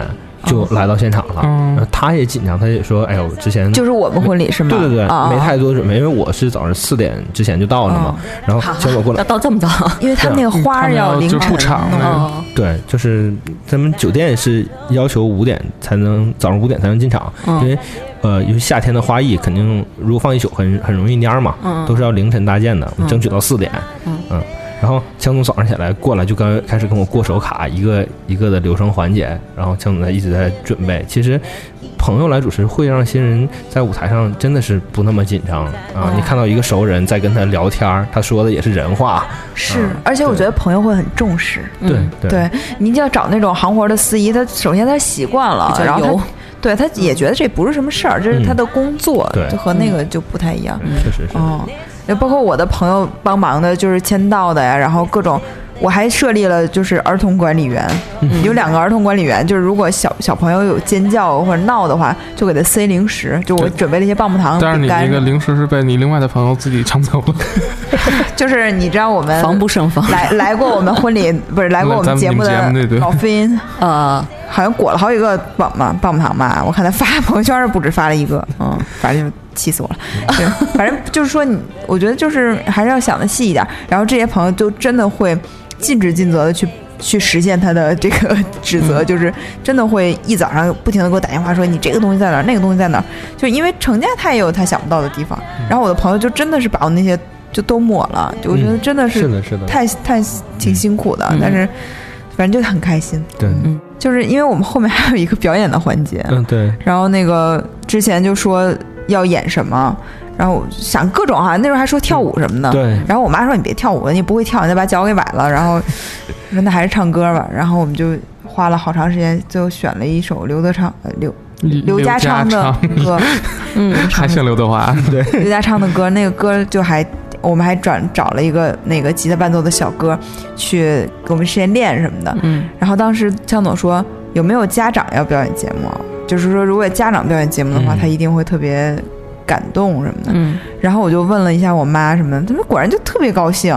就来到现场了，他也紧张，他也说：“哎呦，之前就是我们婚礼是吗？对对对，啊，没太多准备，因为我是早上四点之前就到了嘛。然后结果过来要，到这么早？因为他那个花儿要凌晨就不场对，就是咱们酒店是要求五点才能早上五点才能进场，嗯。因为呃，因为夏天的花艺肯定如果放一宿很很容易蔫嘛，嗯。都是要凌晨搭建的，争取到四点，嗯然后江总早上起来过来就刚开始跟我过手卡，一个一个的流程环节，然后江总在一直在准备。其实朋友来主持会让新人在舞台上真的是不那么紧张啊！你看到一个熟人在跟他聊天儿，他说的也是人话，是嗯，而且我觉得朋友会很重视。对嗯对您就要找那种行活的司仪，他首先他习惯了比，较然后对他也觉得这不是什么事儿，这是他的工作，对就和那个就不太一样。确实是。哦，也包括我的朋友帮忙的，就是签到的呀，然后各种。我还设立了就是儿童管理员，有两个儿童管理员，就是如果小小朋友有尖叫或者闹的话，就给他塞零食，就我准备了一些棒棒糖、但是你。那个零食是被你另外的朋友自己抢走了，就是你知道我们防不胜防。来来过我们婚礼，不是来过我们节目的老飞音，呃，好像裹了好几个棒棒棒棒糖吧，我看他发朋友圈不止发了一个，嗯，反正就气死我了。对，反正就是说你，我觉得就是还是要想的细一点，然后这些朋友就真的会尽职尽责的去。去实现他的这个 职责，就是真的会一早上不停的给我打电话说你这个东西在哪儿，那个东西在哪儿，就因为成家他也有他想不到的地方，然后我的朋友就真的是把我那些就都抹了，就我觉得真的是的，是的，太太挺辛苦的，嗯但是反正就很开心。对，嗯就是因为我们后面还有一个表演的环节，嗯，对，然后那个之前就说要演什么，然后我想各种哈，那时候还说跳舞什么的。对然后我妈说你别跳舞，你不会跳，你再把脚给崴了。然后说 那还是唱歌吧。然后我们就花了好长时间，最后选了一首刘德昌、呃刘刘家昌的歌，嗯，还姓刘德华，对刘家昌的歌，那个歌就还我们还转找了一个那个吉他伴奏的小哥去给我们实验练什么的。嗯然后当时江总说有没有家长要表演节目？就是说如果家长表演节目的话，嗯他一定会特别感动什么的。嗯然后我就问了一下我妈什么的，他们果然就特别高兴，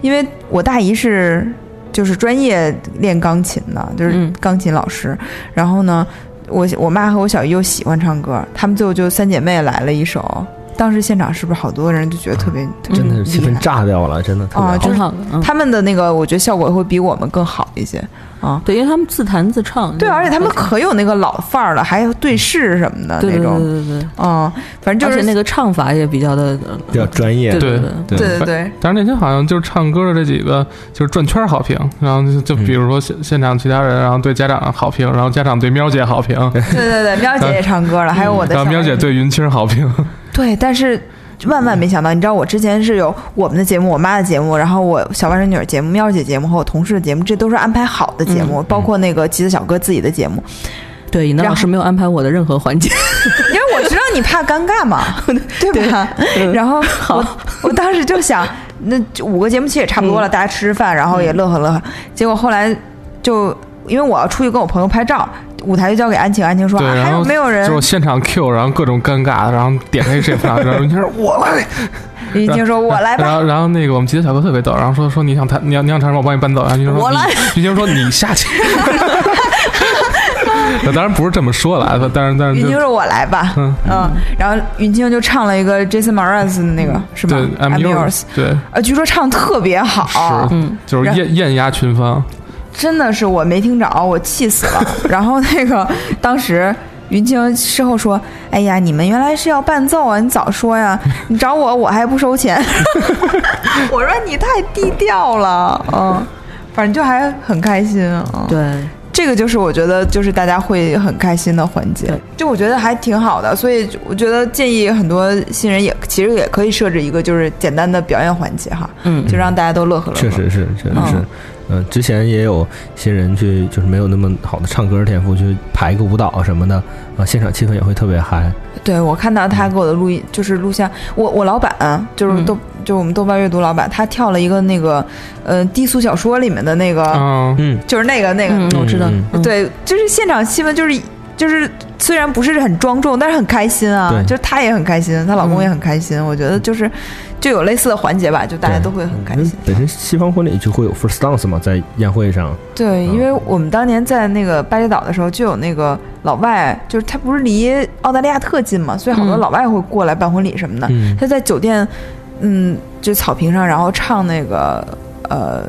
因为我大姨是就是专业练钢琴的，就是嗯钢琴老师。然后呢，我我妈和我小姨又喜欢唱歌，她们最后就三姐妹来了一首。当时现场是不是好多人就觉得特别、特别真的是气氛？炸掉了，真的特别好。他们的那个，我觉得效果会比我们更好一些啊。对，因为他们自弹自唱。对，而且他们可有那个老范儿了，还有对视什么的对对对那种，对对对，啊，反正就是而且那个唱法也比较的比较专业，对对对。对对对，但是那天好像就是唱歌的这几个就是转圈好评，然后就就比如说现现场其他人，然后对家长好评，然后家长对喵姐好评，对对对，喵姐也唱歌了，还有我的然后喵姐对云清好评，对，但是万万没想到，你知道我之前是有我们的节目、我妈的节目，然后我小外甥女儿节目、喵姐节目和我同事的节目，这都是安排好的节目，包括那个吉子小哥自己的节目，对，尹娜老师没有安排我的任何环节。因为我知道你怕尴尬嘛，对吧？然后我我当时就想，那五个节目其实也差不多了，大家吃吃饭，然后也乐呵乐呵。结果后来就因为我要出去跟我朋友拍照，舞台就交给安晴，安晴说、对，啊、还然后有没有人？就？现场 Q，然后各种尴尬，然后点开这上，然后云清说我来，云晴说：“我来吧。”然后然后那个我们吉他小哥特别逗，然后说说你想弹你要你想唱什么我帮你伴奏，然后云清说我来。你云清说你下去，那 当然不是这么说的啊，但是但是就云清说：“我来吧。”嗯。嗯，然后云清就唱了一个 Jason Mraz 的那个，是吗？对，I'm yours，对，呃，据说唱得特别好，是嗯，就是然艳艳压群芳。真的是我没听着，我气死了。然后那个当时云清事后说：“哎呀，你们原来是要伴奏啊，你早说呀！你找我我还不收钱。”我说你太低调了，嗯，反正就还很开心啊。对，这个就是我觉得就是大家会很开心的环节，就我觉得还挺好的，所以我觉得建议很多新人也其实也可以设置一个就是简单的表演环节哈，嗯，就让大家都乐呵乐呵。确实是，确实是。嗯、之前也有新人去，就是没有那么好的唱歌天赋，去排一个舞蹈什么的，啊、现场气氛也会特别嗨。对，我看到他给我的录音，就是录像，我我老板、就是嗯。豆，就是我们豆瓣阅读老板，他跳了一个那个，呃，低俗小说里面的那个，嗯，嗯，就是那个那个，嗯，我知道嗯，嗯，对，就是现场气氛就是就是虽然不是很庄重，但是很开心啊，对。就是她也很开心，她老公嗯。也很开心，我觉得就是就有类似的环节吧，就大家都会很开心。本身西方婚礼就会有 first dance 嘛，在宴会上，对，因为我们当年在那个巴厘岛的时候，就有那个老外，就是他不是离澳大利亚特近嘛，所以好多嗯。老外会过来办婚礼什么的。嗯。他在酒店，嗯，就草坪上，然后唱那个呃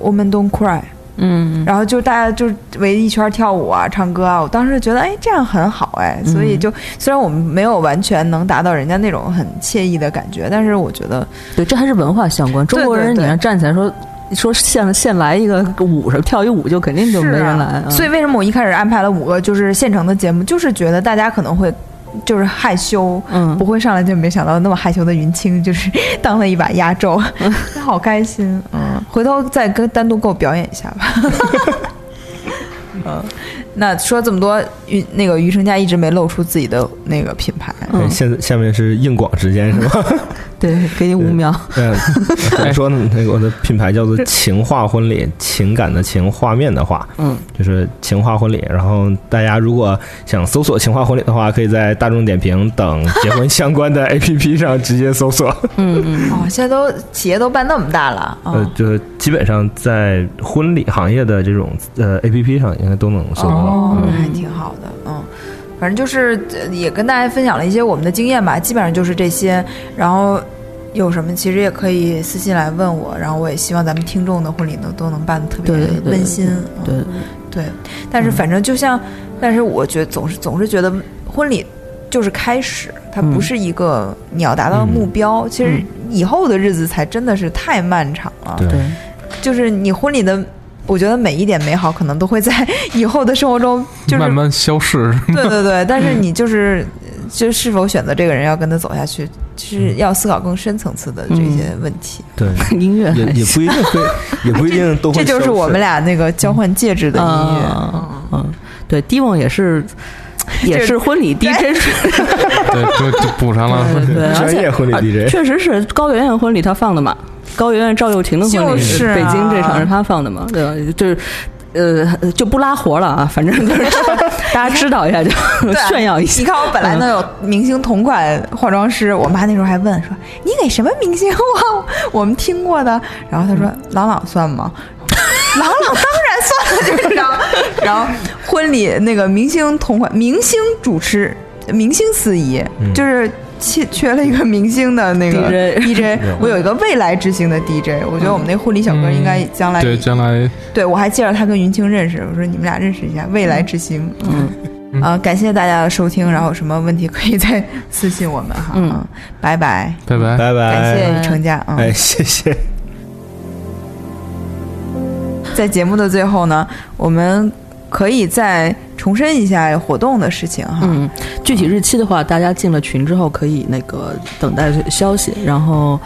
《Woman Don't Cry》，嗯，然后就大家就围一圈跳舞啊、唱歌啊。我当时觉得，哎，这样很好，哎，所以就虽然我们没有完全能达到人家那种很惬意的感觉，但是我觉得，对，这还是文化相关。中国人，你要站起来说说现现来一个舞上跳一舞，就肯定就没人来。所以为什么我一开始安排了五个就是现成的节目，就是觉得大家可能会就是害羞，嗯不，会上来就没想到那么害羞的云清，就是 当了一把压轴，好开心。嗯，回头再跟单独给我表演一下吧。嗯，那说这么多，于那个余生家一直没露出自己的那个品牌。嗯哎现在下面是硬广时间是吧？对，给你五秒。嗯，怎么说呢？那个我的品牌叫做情话婚礼，情感的情，画面的画，嗯，就是情话婚礼。然后大家如果想搜索情话婚礼的话，可以在大众点评等结婚相关的 APP 上直接搜索。嗯嗯，哦，现在都企业都办那么大了啊。呃，就是基本上在婚礼行业的这种呃 APP 上应该都能搜到。哦，嗯那还挺好的，嗯，反正就是呃也跟大家分享了一些我们的经验吧，基本上就是这些。然后有什么其实也可以私信来问我，然后我也希望咱们听众的婚礼呢都能办得特别对对对温馨。对嗯对，但是反正就像，但是我觉得总是总是觉得婚礼就是开始，它不嗯是一个你要达到的目标，其实以后的日子才真的是太漫长了。对对，就是你婚礼的。我觉得每一点美好可能都会在 以后的生活中，就是慢慢消逝。对对对，但是你就是就是否选择这个人要跟他走下去，就是要思考更深层次的这些问题。对，音乐还也也不一定会，也不一定都会这就是我们俩那个交换戒指的音乐。嗯嗯，对，迪梦也是 也是婚礼 DJ，对，就就补上了。对对，而且专业婚礼啊 DJ 确实是高圆圆婚礼他放的嘛，高圆圆赵又廷的婚礼，就是啊北京这场是他放的嘛，对吧？就是。呃，就不拉活了啊，反正就是 大家知道一下，就炫耀一下你。看我本来能有明星同款化妆师，我妈那时候还问说你给什么明星啊？我们听过的。然后她说郎朗算吗？郎朗当然算了，就是然后然后婚礼那个明星同款明星主持明星司仪，就是缺缺了一个明星的那个 DJ 我有一个未来之星的 DJ，我觉得我们那婚礼小哥应该将来对，将来对，我还介绍他跟云清认识，我说你们俩认识一下，未来之星。嗯，啊、感谢大家的收听，然后有什么问题可以再私信我们哈。嗯拜拜，拜拜。拜拜。感谢雨成家。嗯，哎，谢谢。在节目的最后呢，我们可以再重申一下活动的事情哈。嗯，具体日期的话，大家进了群之后可以那个等待消息，然后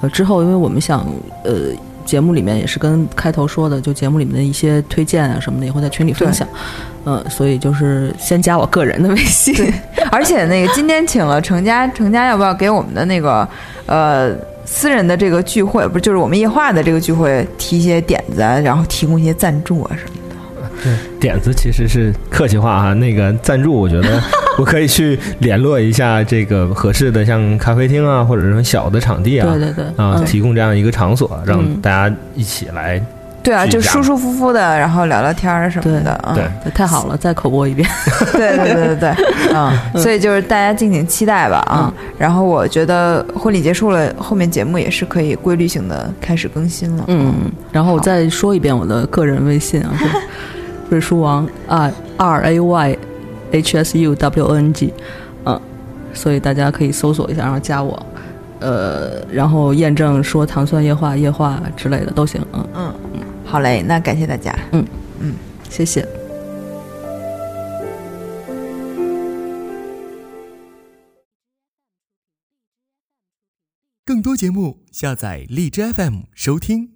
呃之后，因为我们想呃节目里面也是跟开头说的，就节目里面的一些推荐啊什么的也会在群里分享，嗯、所以就是先加我个人的微信，而且那个今天请了程家，程家要不要给我们的那个呃私人的这个聚会，不是就是我们夜话的这个聚会提一些点子啊，然后提供一些赞助啊什么的。对点子其实是客气话哈，那个赞助，我觉得我可以去联络一下这个合适的，像咖啡厅啊，或者是小的场地啊，对对对，啊，嗯提供这样一个场所，让嗯大家一起来对啊，就舒舒服服的，然后聊聊天儿什么的，啊，对太好了，再口播一遍。对对对对对，嗯，所以就是大家敬请期待吧啊。然后我觉得婚礼结束了，后面节目也是可以规律性的开始更新了。嗯，然后我再说一遍我的个人微信啊，是瑞书王啊 R A Y H S U W N G，嗯，所以大家可以搜索一下，然后加我，呃，然后验证说糖酸液化、液化之类的都行，嗯，嗯，好嘞，那感谢大家。嗯嗯谢谢。更多节目，下载荔枝 FM 收听。